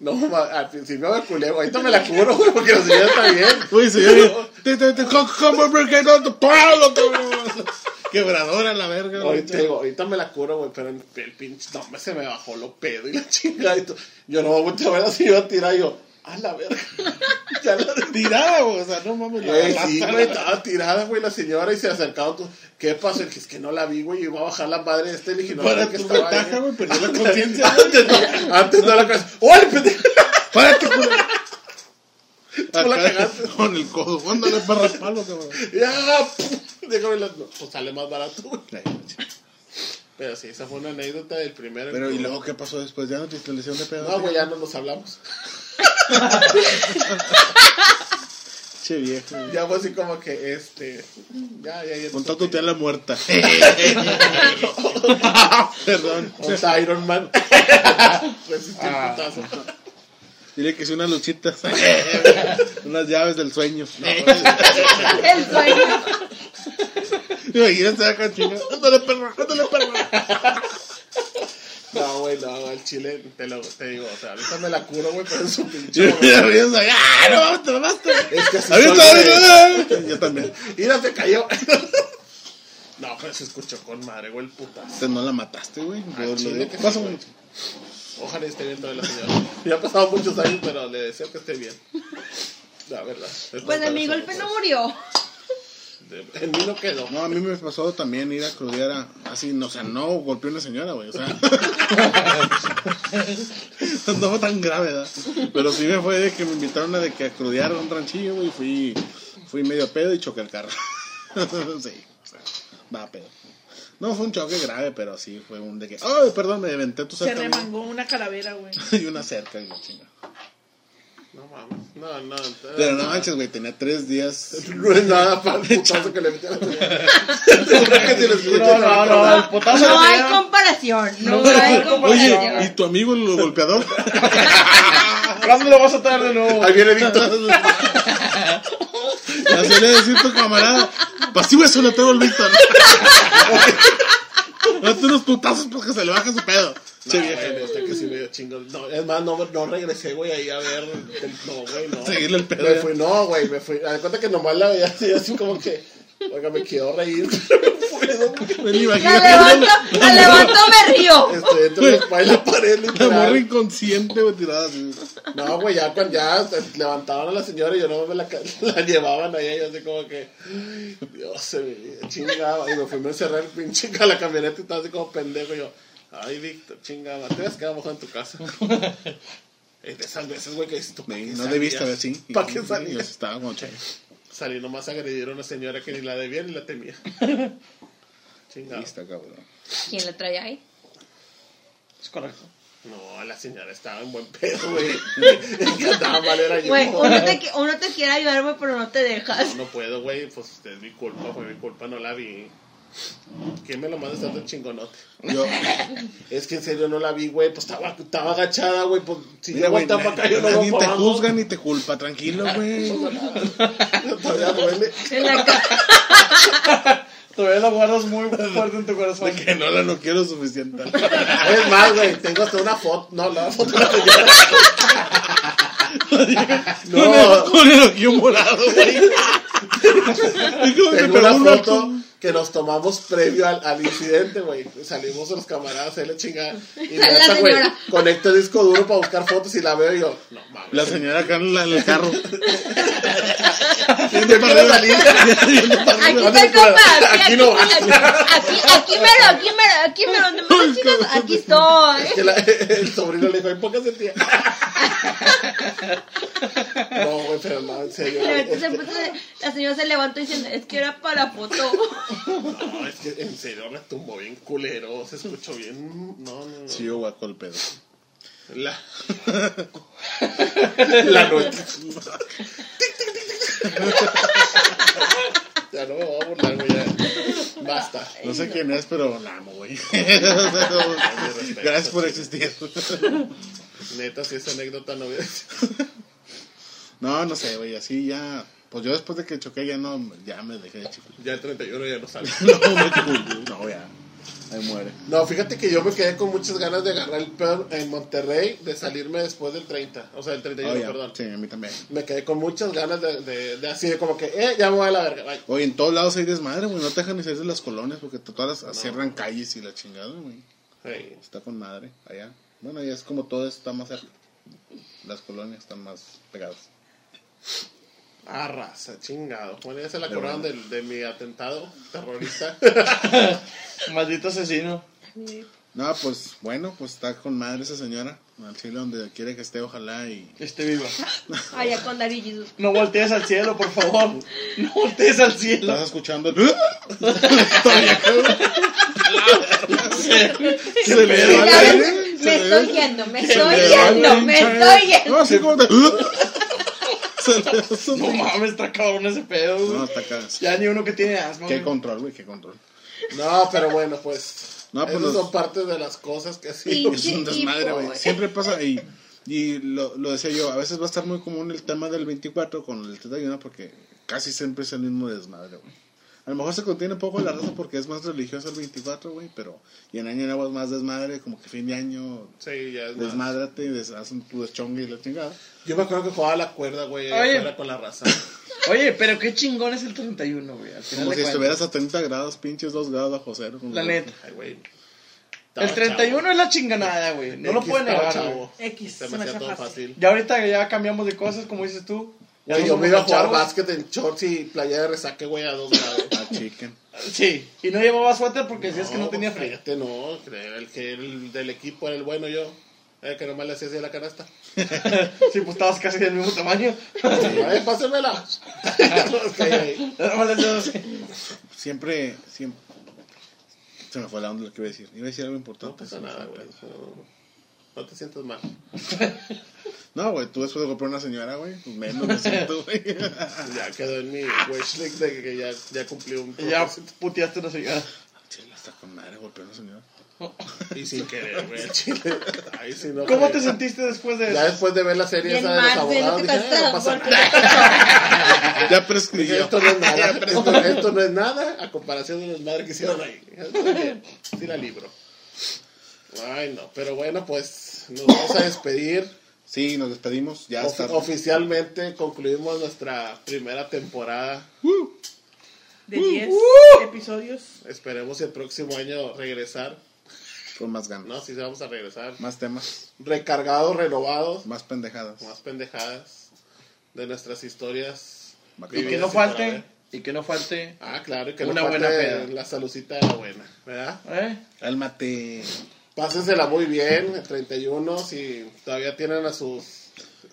No, ma- al principio me culé, güey. Ahorita me la curo, güey, porque la señora está bien. Uy, señor. Te, te, te, co- como porque no te palo, cabrón. Quebradora la verga. güey. Ahorita, digo, ahorita me la curo, güey, pero el, el pinche. No, me se me bajó lo pedo y la chingada. Y todo. Yo no me a ver la señora tirar y yo. A la verga. ya la Tirada, güey. O sea, no mames. la Güey, sí, güey. estaba tirada, güey, la señora y se acercaba. tú, ¿Qué pasó? Que es que no la vi, güey, y iba a bajar la madre de este. Le dije, no, Para que tu estaba ahí, ventaja, güey, perdió la conciencia. Antes no, antes no la cosa. ¡Órale, pendejo! Párate, culo. Tú la cagaste. Con el codo. Ándale, perra palo, cabrón. Ya, déjame la- Pues sale más barato, güey. Pero sí, esa fue una anécdota del primero. Pero, ¿y luego qué pasó después? ¿Ya no te instalación de pedo? No, güey, ya no nos hablamos. Che, viejo. Ya fue así como que, este. Ya, ya, ya. Contá tu tía la muerta. Perdón. Con Iron Man. Resistí el putazo. Dile que es unas luchitas. unas llaves del sueño. El sueño. Imagínate acá chinga. Ándale, perra, ándale, perra. No, güey, no, al chile, te, lo, te digo, o sea, ahorita me la curo, güey, pero es un pinche. Yo ¡ah, no mames, te mamaste! Es que así Ahorita, Yo también. Mira, se cayó. No, pero se escuchó con madre, güey, el putazo. Usted no la mataste, güey. Sí, güey. Ojalá esté bien toda la señora. Ya han pasado muchos años, pero le deseo que esté bien. La verdad. Es Pues de mi golpe no murió. De- En mí no quedó. No, a mí me pasó también ir a crudear a, así, no, o sea, no golpeé a una señora, güey, o sea. no fue tan grave, ¿verdad? Pero sí me fue de que me invitaron a, de que a crudear a un ranchillo, güey, fui, fui medio pedo y choqué el carro. sí, o sea, va a pedo. No fue un choque grave, pero sí fue un de que, ay, perdón, me aventé tu Se cerca. güey". remangó una calavera, güey. y una cerca y la chinga. No mames. No, no. Pero no manches, güey, tenía tres días. No es nada para el putazo que le metí a la No, no, no, el potazo No hay comparación. No, No, hay no, Oye, comparación. ¿y tu amigo el golpeador? ¿Cuándo lo vas a traer de nuevo? Ahí viene Víctor. Así le decir tu camarada, pasivo eso le tengo el Víctor. Date unos putazos porque se le baja su pedo. Che, No, vieja. güey, que sí me dio chingo. No, es más, no, no regresé, güey, ahí a ver. el- No, güey, no. Seguirle el pedo Me fui, no, güey, me fui. A cuenta que nomás la veía así, así como que. Oiga, me quiero reír. Me Me La imagino levanto, la levanto, me río. Estoy entre la espalda y la pared, la literal. morra inconsciente, güey, tirada así. No, güey, ya cuando ya levantaban a la señora y yo no me la, la llevaban ahí, yo así como que, "Ay, Dios, se me chingaba. Y me fui, me encerré el pinche a la camioneta y estaba así como pendejo. Y yo, ay, Víctor, chingaba, te vas a quedar mojado en tu casa. Es de esas veces, güey, que dices tú, ¿pa' Sí, qué No debiste haber, sí. ¿Para qué salías? estaba como. Salí nomás a agredir a una señora que ni la debía ni la temía. Chingado. Lista, cabrón. ¿Quién la trae ahí? Es correcto. No, la señora estaba en buen pedo, güey. El que andaba mal era yo. Güey, uno te, qui- uno te quiere ayudar, güey, pero no te dejas. No, no puedo, güey, pues es mi culpa, fue mi culpa, no la vi. ¿Quién me lo manda a estar chingonote? Yo, Es que en serio no la vi, güey, pues estaba, estaba agachada, güey, pues si mira, yo güey, aguantaba acá, yo no voy te juzga ni te culpa, tranquilo, güey. Todavía duele. En la ca- Todavía lo guardas muy fuerte en tu corazón. De que no la no quiero suficiente. Es más, güey, tengo hasta una foto, no, la foto la. Con el, No, con el ojillo morado, güey. Tengo una un foto. Que nos tomamos previo al, al incidente, güey. Salimos los camaradas, ahí la chingada. Y La neta, güey, señora. conecto el disco duro para buscar fotos y la veo y yo, no mames. La señora acá en, la- en el carro. Yo quiero salir. Aquí está, compa. Aquí, aquí aquí, no aquí, aquí, aquí mero, aquí mero, aquí mero. donde me lo chingas, Aquí estoy. Que la- el sobrino le dijo, ¿y póngase el tía? No, güey, pero no, en serio. este- pues, la señora se levantó diciendo, es que era para foto. No, es que en serio retumbó bien culero, se escuchó bien. No, no, no. Sí, yo guaco el pedo. La. La noche. Ya no me voy a burlar, güey. ya. Basta. No sé quién es, pero la amo, güey. Gracias por existir. Neta, si esa anécdota no hubiera No, no sé, güey, así ya. Pues yo después de que choqué ya no, ya me dejé de chiflar. Ya el 31 ya no sale. No, no, ya. Ahí muere. No, fíjate que yo me quedé con muchas ganas de agarrar el pedo en Monterrey, de salirme después del 30, o sea, el 31, Oh, ya. perdón. Sí, a mí también. Me quedé con muchas ganas de, de, de así, de como que, eh, ya me voy a la verga, bye. Oye, en todos lados hay desmadre, güey. No te dejan ni salir de las colonias porque todas las cierran calles y la chingada, güey. Hey, Está con madre, allá. Bueno, ya es como todo está más cerca. Las colonias están más pegadas. Raza, chingado. Bueno, ya se la acordaron bueno. del- de, mi atentado terrorista. Maldito asesino. No, pues bueno, pues está con madre esa señora. Al Chile donde quiere que esté, ojalá y. Esté viva. Allá con Jesus. No voltees al cielo, por favor. No voltees al cielo. ¿Estás escuchando el.? Se le Me, va el aire, se me le- estoy yendo, me estoy yendo, me estoy yendo. No, así como de- No mames, está cabrón ese pedo. güey. No, está acá. Ya ni uno que tiene asma. Qué güey. control, güey, qué control. No, pero bueno, pues. No, pues esas los- son parte de las cosas que sí. Es un desmadre, güey. güey. Siempre pasa y, y lo, lo decía yo, a veces va a estar muy común el tema del 24 con el 31 porque casi siempre es el mismo desmadre, güey. A lo mejor se contiene un poco la raza porque es más religioso el 24, güey, pero... Y en Año Nuevo es más desmadre, como que fin de año... Sí, ya es más. Desmádrate y des, hacen tu deschongue y la chingada. Yo me acuerdo que jugaba la cuerda, güey, con la raza. Oye, pero qué chingón es el 31, güey. al final Como si cuentas. estuvieras a 30 grados, pinches 2 grados bajo cero. La neta. Ay, güey. El Estaba 31 chavo. es la chinganada, güey. No lo pueden negar. X, Se se me hacía todo fácil. fácil. Ya ahorita ya cambiamos de cosas, como dices tú. Ya no yo me iba a jugar básquet en shorts y playa de resaque, güey, a dos grados. A chicken. Sí, y no llevaba suéter porque decías que no tenía frío. fíjate, no, el que el del equipo era el bueno yo. El que nomás le hacía así a la canasta. Sí, pues estabas casi del mismo tamaño. Ay, pásenmela. Hacías así. Siempre, siempre... Se me fue la onda lo que iba a decir. Iba a decir algo No importante. pasa se me nada, güey. No, te sientas mal. No, güey, tú después de comprar una señora, güey, pues menos me siento, güey. Ya quedó en mi wishlist de que ya, ya cumplí un Y ya puteaste una señora. Chela, está con madre, golpeó a una señora. Y sin querer, güey, chile. Ahí sí no. ¿Cómo te sentiste después de Ya eso? después de ver la serie esa de los abogados, dije, "Ah, no pasa nada. Ya Dije, prescribió. esto no es nada, esto, esto no es nada a comparación de los madres que hicieron ahí. Sí la libro. Ay, no, pero bueno, pues nos vamos a despedir. Sí, nos despedimos. Ya Ofi- está. oficialmente concluimos nuestra primera temporada. De 10 episodios. Esperemos el próximo año regresar. Con más ganas. No, sí, vamos a regresar. Más temas, Recargados, renovados, más pendejadas. más pendejadas de nuestras historias. Y que no falte, y que no falte, Ah, claro, y que Una no buena peda. la saludcita de la buena, ¿verdad? ¿eh? Cálmate. Pásensela muy bien, el 31, si todavía tienen a sus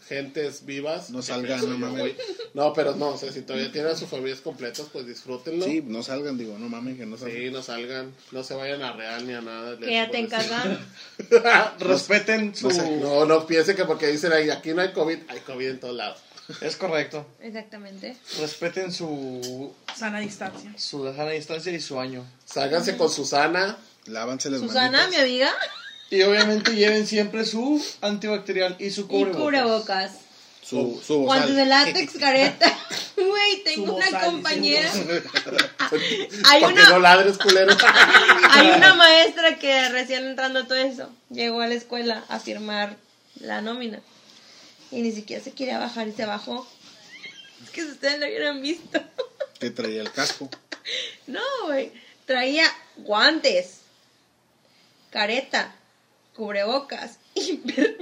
gentes vivas. No salgan, no mames. No, pero no, o sea, si todavía tienen a sus familias completas, pues disfrútenlo. Sí, no salgan, digo, no mames, que no salgan. Sí, no salgan, no se vayan a real ni a nada. Quédate en casa. Respeten su... No, no piensen que porque dicen ahí, aquí no hay COVID, hay COVID en todos lados. Es correcto. Exactamente. Respeten su, Sana distancia. su sana distancia y su año. Sálganse con Susana. Lávanse las Susana, mi amiga. Y obviamente lleven siempre su antibacterial y su Y cubrebocas. cubrebocas. Su, su Guantes de látex, careta. Güey, tengo Su una bozal, compañera. Hay Para que una, no ladres, culero. hay una maestra que recién entrando a todo eso, llegó a la escuela a firmar la nómina. Y ni siquiera se quería bajar y se bajó. Es que si ustedes lo hubieran visto. Que traía el casco. No, güey. Traía guantes, careta, cubrebocas, impermeable.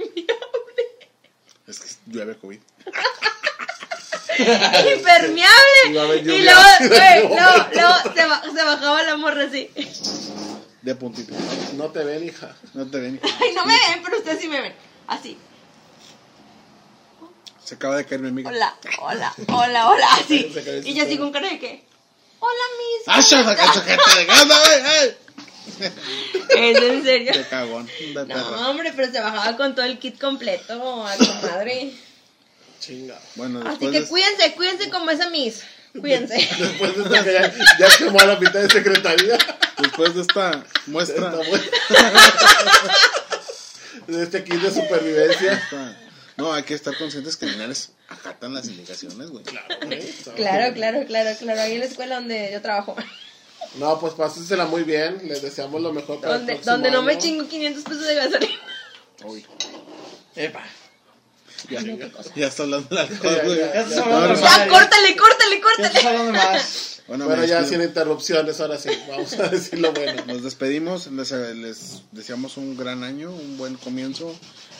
Es que llueve COVID. impermeable. Y luego, güey, luego, luego se, ba- se bajaba la morra así. De puntito. No te ven, hija. No te ven. Ay, no me ven, pero ustedes sí me ven. Así. Se acaba de caer mi amiga. Hola, hola, hola, hola. Así. Y yo así con cara de que. Hola, mis. ¡Ah, saca de gana, güey! ¿Es en serio? Qué cagón. De perra. No, hombre, pero se bajaba con todo el kit completo a tu madre. Chinga. Bueno, Así que de- cuídense, cuídense como esa Miss. Cuídense. Después de esto que ya, ya quemó a la mitad de secretaría. después de esta muestra. Esta muestra. de este kit de supervivencia. esta- No, hay que estar conscientes que Linares acatan las indicaciones, güey. Claro, güey. Claro, claro, claro, claro. Ahí en la escuela donde yo trabajo. No, pues pásensela muy bien. Les deseamos lo mejor para el Donde, próximo donde no me chingo 500 pesos de gasolina. Uy, Epa. ya, No, ya está hablando Ya, alcohol, güey. ya, Ya ya. de córtale, córtale, Ya córtale. hablando de más. Bueno, ya sin interrupciones, ahora sí. Vamos a decir lo bueno. Nos despedimos, les, les deseamos un gran año, un buen comienzo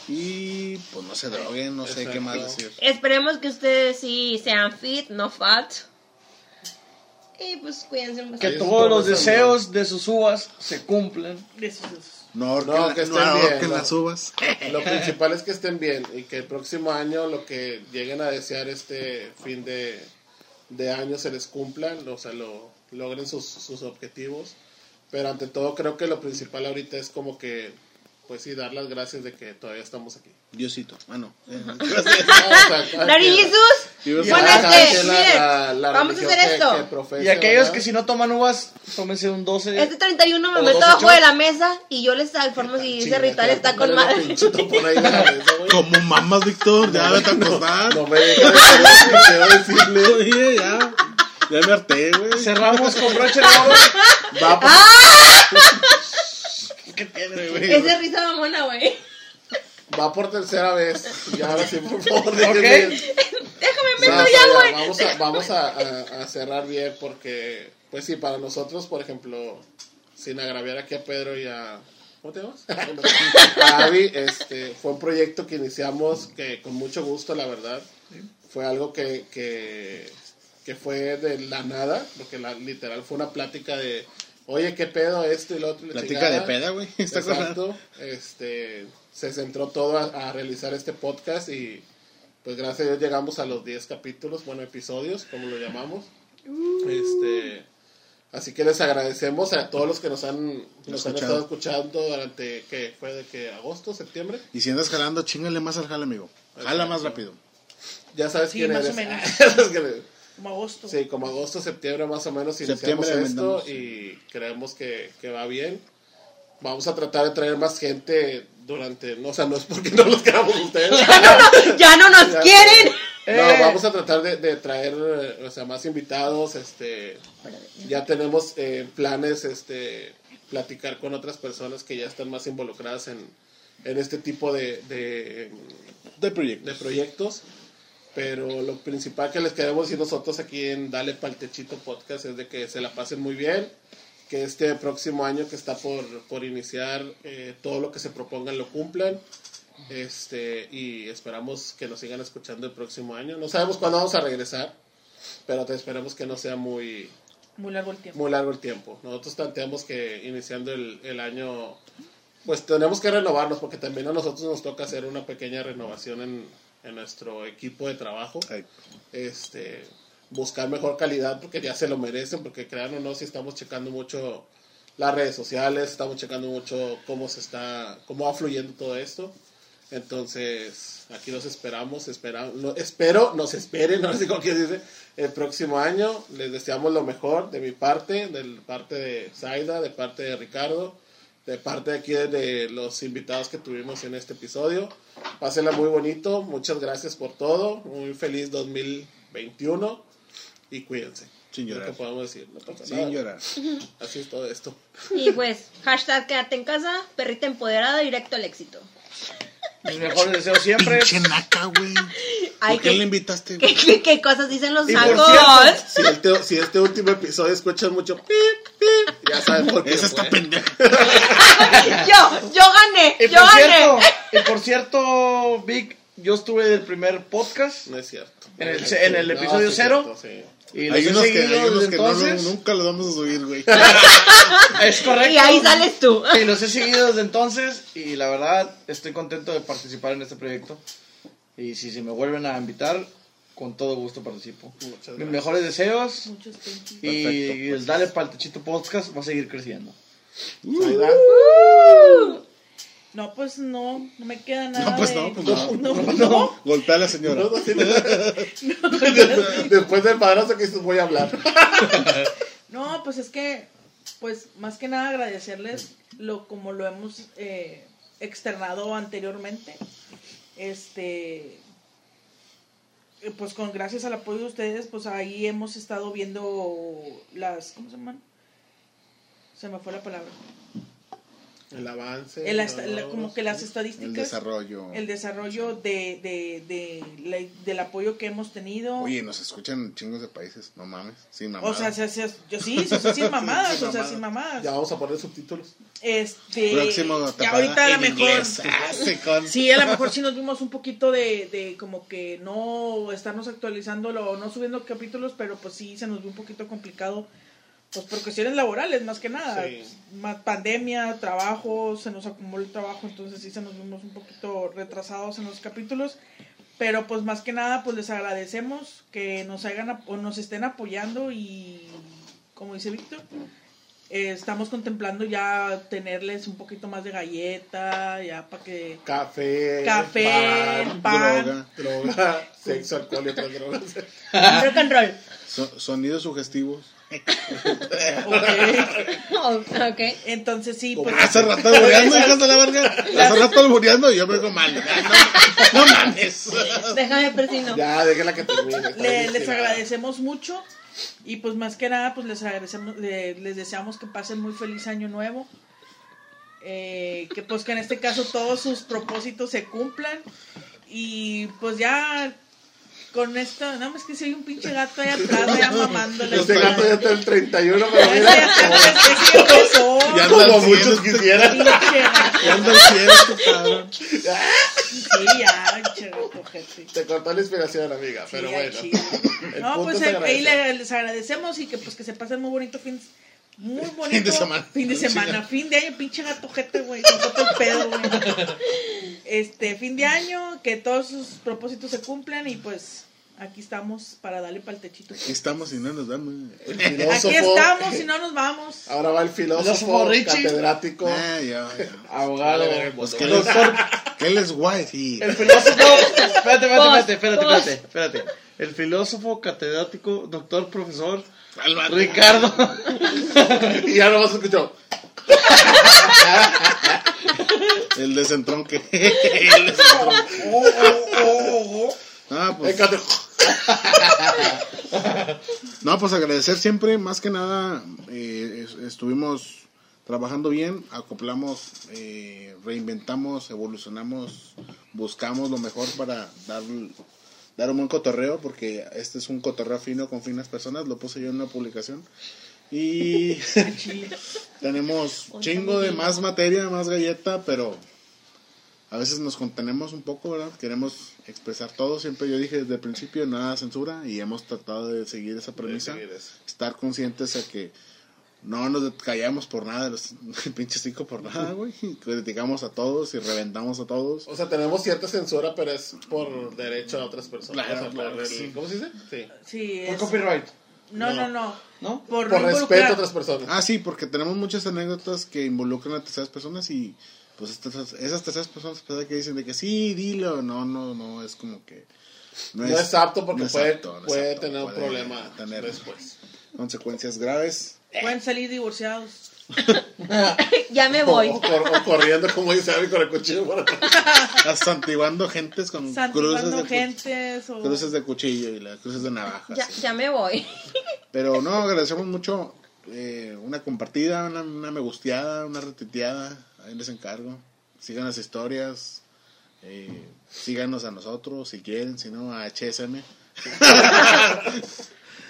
y pues no se droguen, no sé qué más decir. Esperemos que ustedes sí sean fit, no fat. Y pues cuídense un Que todos los deseos de sus uvas se cumplan. De esos. No No, que no estén bien, las uvas. Lo principal es que estén bien y que el próximo año lo que lleguen a desear este fin de, de año se les cumplan, o sea, lo, logren sus, sus objetivos. Pero ante todo creo que lo principal ahorita es como que, pues sí, dar las gracias de que todavía estamos aquí. Diosito, ah no. Cada este, vamos a hacer esto. que Y aquellos ¿verdad? que si no toman uvas, tómense un 12. Este 31 me meto abajo de la mesa y yo les informo si ese ritual está con madre. Como mamas, Víctor, ya vete a acostar. No me quiero decirle. Oye, ya. Ya me harté, güey. Cerramos con broche de oro. Va por, ¿Qué tiene, güey? Es de risa mamona, güey. va por tercera vez. Y ahora sí, por favor, déjenme. Déjame O sea, meto o sea, ya, güey. Vamos, a, vamos a, a- a cerrar bien porque, pues sí, para nosotros, por ejemplo, sin agraviar aquí a Pedro y a... ¿Cómo te llamas? a Avi, este, fue un proyecto que iniciamos que con mucho gusto, la verdad. Fue algo que, que, que fue de la nada, porque la, literal fue una plática de, oye, ¿qué pedo esto y lo otro? Platica de peda, güey. Exacto. Este, se centró todo a, a realizar este podcast y pues gracias a Dios llegamos a los 10 capítulos, bueno, episodios, como lo llamamos. Este, así que les agradecemos a todos los que nos han, nos han estado escuchando durante, ¿qué? ¿Fue de que agosto, septiembre? Y si andas jalando, chingale más al jale, amigo. Jala Exacto. más rápido. Ya sabes Sí, quién más o menos. Como agosto. Sí, como agosto, septiembre más o menos iniciamos Septiembre esto vendemos. y creemos que, que va bien. Vamos a tratar de traer más gente durante, no, o sea, no es porque no los queramos ustedes. Ya no, no, ya no nos Ya. quieren. No, Eh. vamos a tratar de, de traer, o sea, más invitados, este, ya tenemos eh, planes, este, platicar con otras personas que ya están más involucradas en, en este tipo de, de, De proyecto. de proyectos. Pero lo principal que les queremos decir nosotros aquí en Dale Pal Techito Podcast es de que se la pasen muy bien, que este próximo año que está por, por iniciar, eh, todo lo que se propongan lo cumplan. Este, y esperamos que nos sigan escuchando el próximo año. No sabemos cuándo vamos a regresar, pero te esperamos que no sea muy, Muy largo el tiempo. muy largo el tiempo. Nosotros planteamos que iniciando el, el año, pues tenemos que renovarnos, porque también a nosotros nos toca hacer una pequeña renovación en, en nuestro equipo de trabajo. Ay, Este, buscar mejor calidad, porque ya se lo merecen, porque crean o no, si estamos checando mucho las redes sociales, estamos checando mucho cómo se está, cómo va fluyendo todo esto. Entonces, aquí los esperamos, espera, no, espero, nos esperen, no sé cómo que dice, el próximo año. Les deseamos lo mejor de mi parte, de parte de Zaida, de parte de Ricardo, de parte de aquí de los invitados que tuvimos en este episodio. Pásenla muy bonito, muchas gracias por todo, muy feliz 2021 y cuídense. Sin llorar. que podemos decir, no pasa Sin nada. llorar. Así es todo esto. Y pues, hashtag quédate en casa, perrita empoderada, directo al éxito. Mis mejores deseos siempre. Pinche naca, güey. ¿Por qué le invitaste? ¿Qué, qué, qué cosas dicen los Y por sacos? cierto, Si, el te- si este último episodio escuchan mucho pip, pip, ya saben por qué. Esa está fue. pendeja. yo, yo gané, Y yo por gané. cierto, y por cierto, Vic, yo estuve del primer podcast. No es cierto. En el- en el episodio sí cero. cierto, sí. Y los Hay he unos que, seguido hay unos desde que no- nunca los vamos a subir, güey. Es correcto. Y ahí sales tú. Y los he seguido desde entonces y la verdad estoy contento de participar en este proyecto. Y si se me vuelven a invitar, con todo gusto participo. Muchas Mis gracias. mejores deseos Muchos thank you. y Perfecto. el Dale Pal Techito Podcast va a seguir creciendo. No, pues no, no me queda nada. No, pues no, pues no. No, pues no. Golpea a la señora. no, no, no. Después del madrazo que dices, voy a hablar. No, pues es que, pues más que nada agradecerles lo como lo hemos eh, externado anteriormente. Este, pues con gracias al apoyo de ustedes, pues ahí hemos estado viendo las, ¿cómo se llaman? Se me fue la palabra. El avance. El la- logros. como que las estadísticas. El desarrollo. el desarrollo de, de, de, la- del apoyo que hemos tenido. Oye, nos escuchan chingos de países. No mames. Sin mamá. o sea, se- se- yo sí, sí, sí, sin mamadas, Sin o sea, mamadas. sin mamadas. Ya vamos a poner subtítulos. Este, Próximo ya ahorita a lo mejor, sí, a lo mejor sí nos vimos un poquito de, de como que no estarnos actualizándolo o no subiendo capítulos, pero pues sí se nos vio un poquito complicado, pues por cuestiones laborales más que nada, Sí. más pandemia, trabajo, se nos acumuló el trabajo, entonces sí se nos vimos un poquito retrasados en los capítulos, pero pues más que nada pues les agradecemos que nos hagan o nos estén apoyando y como dice Víctor, eh, estamos contemplando ya tenerles un poquito más de galleta, ya para que Café. café, pan, pan, Droga. droga, sexo, alcohol y otras drogas. Rock and roll. So- sonidos sugestivos. Oh, ok. Entonces sí, Como pues hace rato albureando, hijas de la verga. Hace rato albureando y yo me digo mal. No, no mames. Déjame persino. Ya, déjala que termine. le- les agradecemos mucho y pues más que nada pues les agradecemos, le- les deseamos que pasen muy feliz año nuevo. Eh, que pues que en este caso todos sus propósitos se cumplan y pues ya con esto, nada más que si hay un pinche gato ahí atrás ya mamándole. Este gato ya está el 31, pero Ese mira, ya como muchos quisieran. Ya anda al cielo, este cabrón. Sí, ya, pinche gato, gente. Te cortó la inspiración, amiga, pero bueno. El No, pues es eh, ahí les agradecemos y que pues que se pasen muy bonito fin muy bonito Fin de semana. fin de semana, fin de año, pinche gato jete, güey, con todo el pedo, güey. Este, fin de año, que todos sus propósitos se cumplan y pues aquí estamos para darle pa'l techito. Aquí estamos y no nos damos. El Aquí estamos y no nos vamos. Ahora va el filósofo, catedrático. Ah, ya, ya. Abogado. Pues que él es, que él es wifi. El filósofo. Espérate, espérate, espérate, espérate, espérate, espérate. El filósofo, catedrático, doctor, profesor, Ricardo. Y ya no vas a escuchar. El desentronque. El desentronque. Ah, pues, no, pues agradecer siempre, más que nada, eh, es- estuvimos trabajando bien, acoplamos, eh, reinventamos, evolucionamos, buscamos lo mejor para dar, dar un buen cotorreo, porque este es un cotorreo fino con finas personas, lo puse yo en una publicación. Y tenemos chingo de más materia, más galleta, pero a veces nos contenemos un poco, ¿verdad? Queremos expresar todo. Siempre yo dije desde el principio, nada censura y hemos tratado de seguir esa premisa. seguir. Estar conscientes de que no nos callamos por nada, los pinches cinco por nada, güey. Criticamos a todos y reventamos a todos. O sea, tenemos cierta censura, pero es por derecho a otras personas. Claro, O sea, claro, por el- sí. ¿Cómo se dice? Sí. Sí, Por es- copyright. no, no, No. no. ¿No? Por, respeto a otras personas. Ah, sí, porque tenemos muchas anécdotas que involucran a terceras personas y pues estas, esas terceras personas pues, que dicen de que sí, dilo, no, no, no, es como que no, es, apto porque no es puede, apto, no es puede apto, tener un problema tener después. consecuencias graves. Pueden salir divorciados. Ya me O, voy. o cor- o corriendo como dice Abby con el cuchillo por atrás. Santiguando gentes con cruces Santiguando de, cu- gentes o... cruces de cuchillo y las cruces de navaja. Ya, ya me voy. Pero no, agradecemos mucho eh, una compartida, una, una me gusteada, una retuiteada. Ahí les encargo. Sigan las historias. eh, síganos a nosotros si quieren, si no a HSM.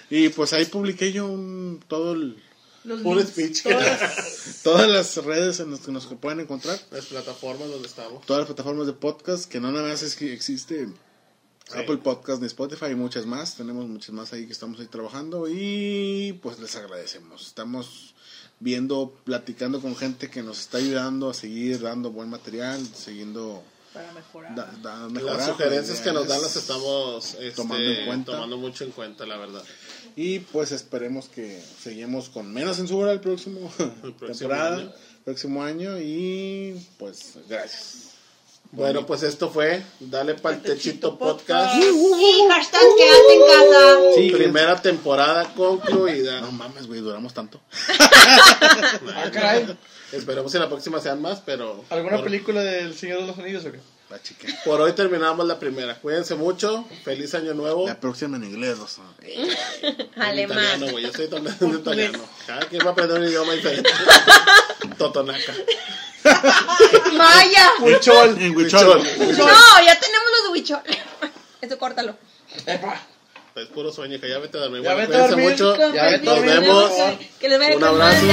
y pues ahí publiqué yo un, todo el- Los links, speech. todas- todas las redes en las que nos pueden encontrar. Las plataformas donde estamos. Todas las plataformas de podcast, que no nada más es que existe Apple Podcast ni Spotify y muchas más. Tenemos muchas más ahí que estamos ahí trabajando y pues les agradecemos. Estamos viendo, platicando con gente que nos está ayudando a seguir dando buen material, siguiendo para mejorar. da- da- mejorar, Las sugerencias que nos dan las estamos este, tomando en cuenta. tomando mucho en cuenta, la verdad. Y pues esperemos que seguimos con menos censura el próximo, El próximo temporada, año. próximo año y pues gracias. Bueno, pues esto fue Dale Pa'l Techito Techito Podcast. Podcast. Y hashtag quédate en casa. Sí, Primera temporada concluida. No mames, güey, duramos tanto. Ah, caray. Esperemos que la próxima sean más, pero ¿Alguna por, película del Señor de los Anillos o qué? La chica. por hoy terminamos la primera. Cuídense mucho. Feliz año nuevo. La próxima en inglés, Rosa. En Alemán. italiano, güey. Yo hablando en italiano. Cada quien va a aprender un idioma diferente. Totonaca. Maya. Huichol. En Huichol. No, ya tenemos los de Huichol. Eso córtalo. Epa. Es puro sueño, que ya vete a dormir. Ya Bueno, vete a dormir. mucho. Ya vete a Nos dormir. vemos. Que les vaya Un abrazo.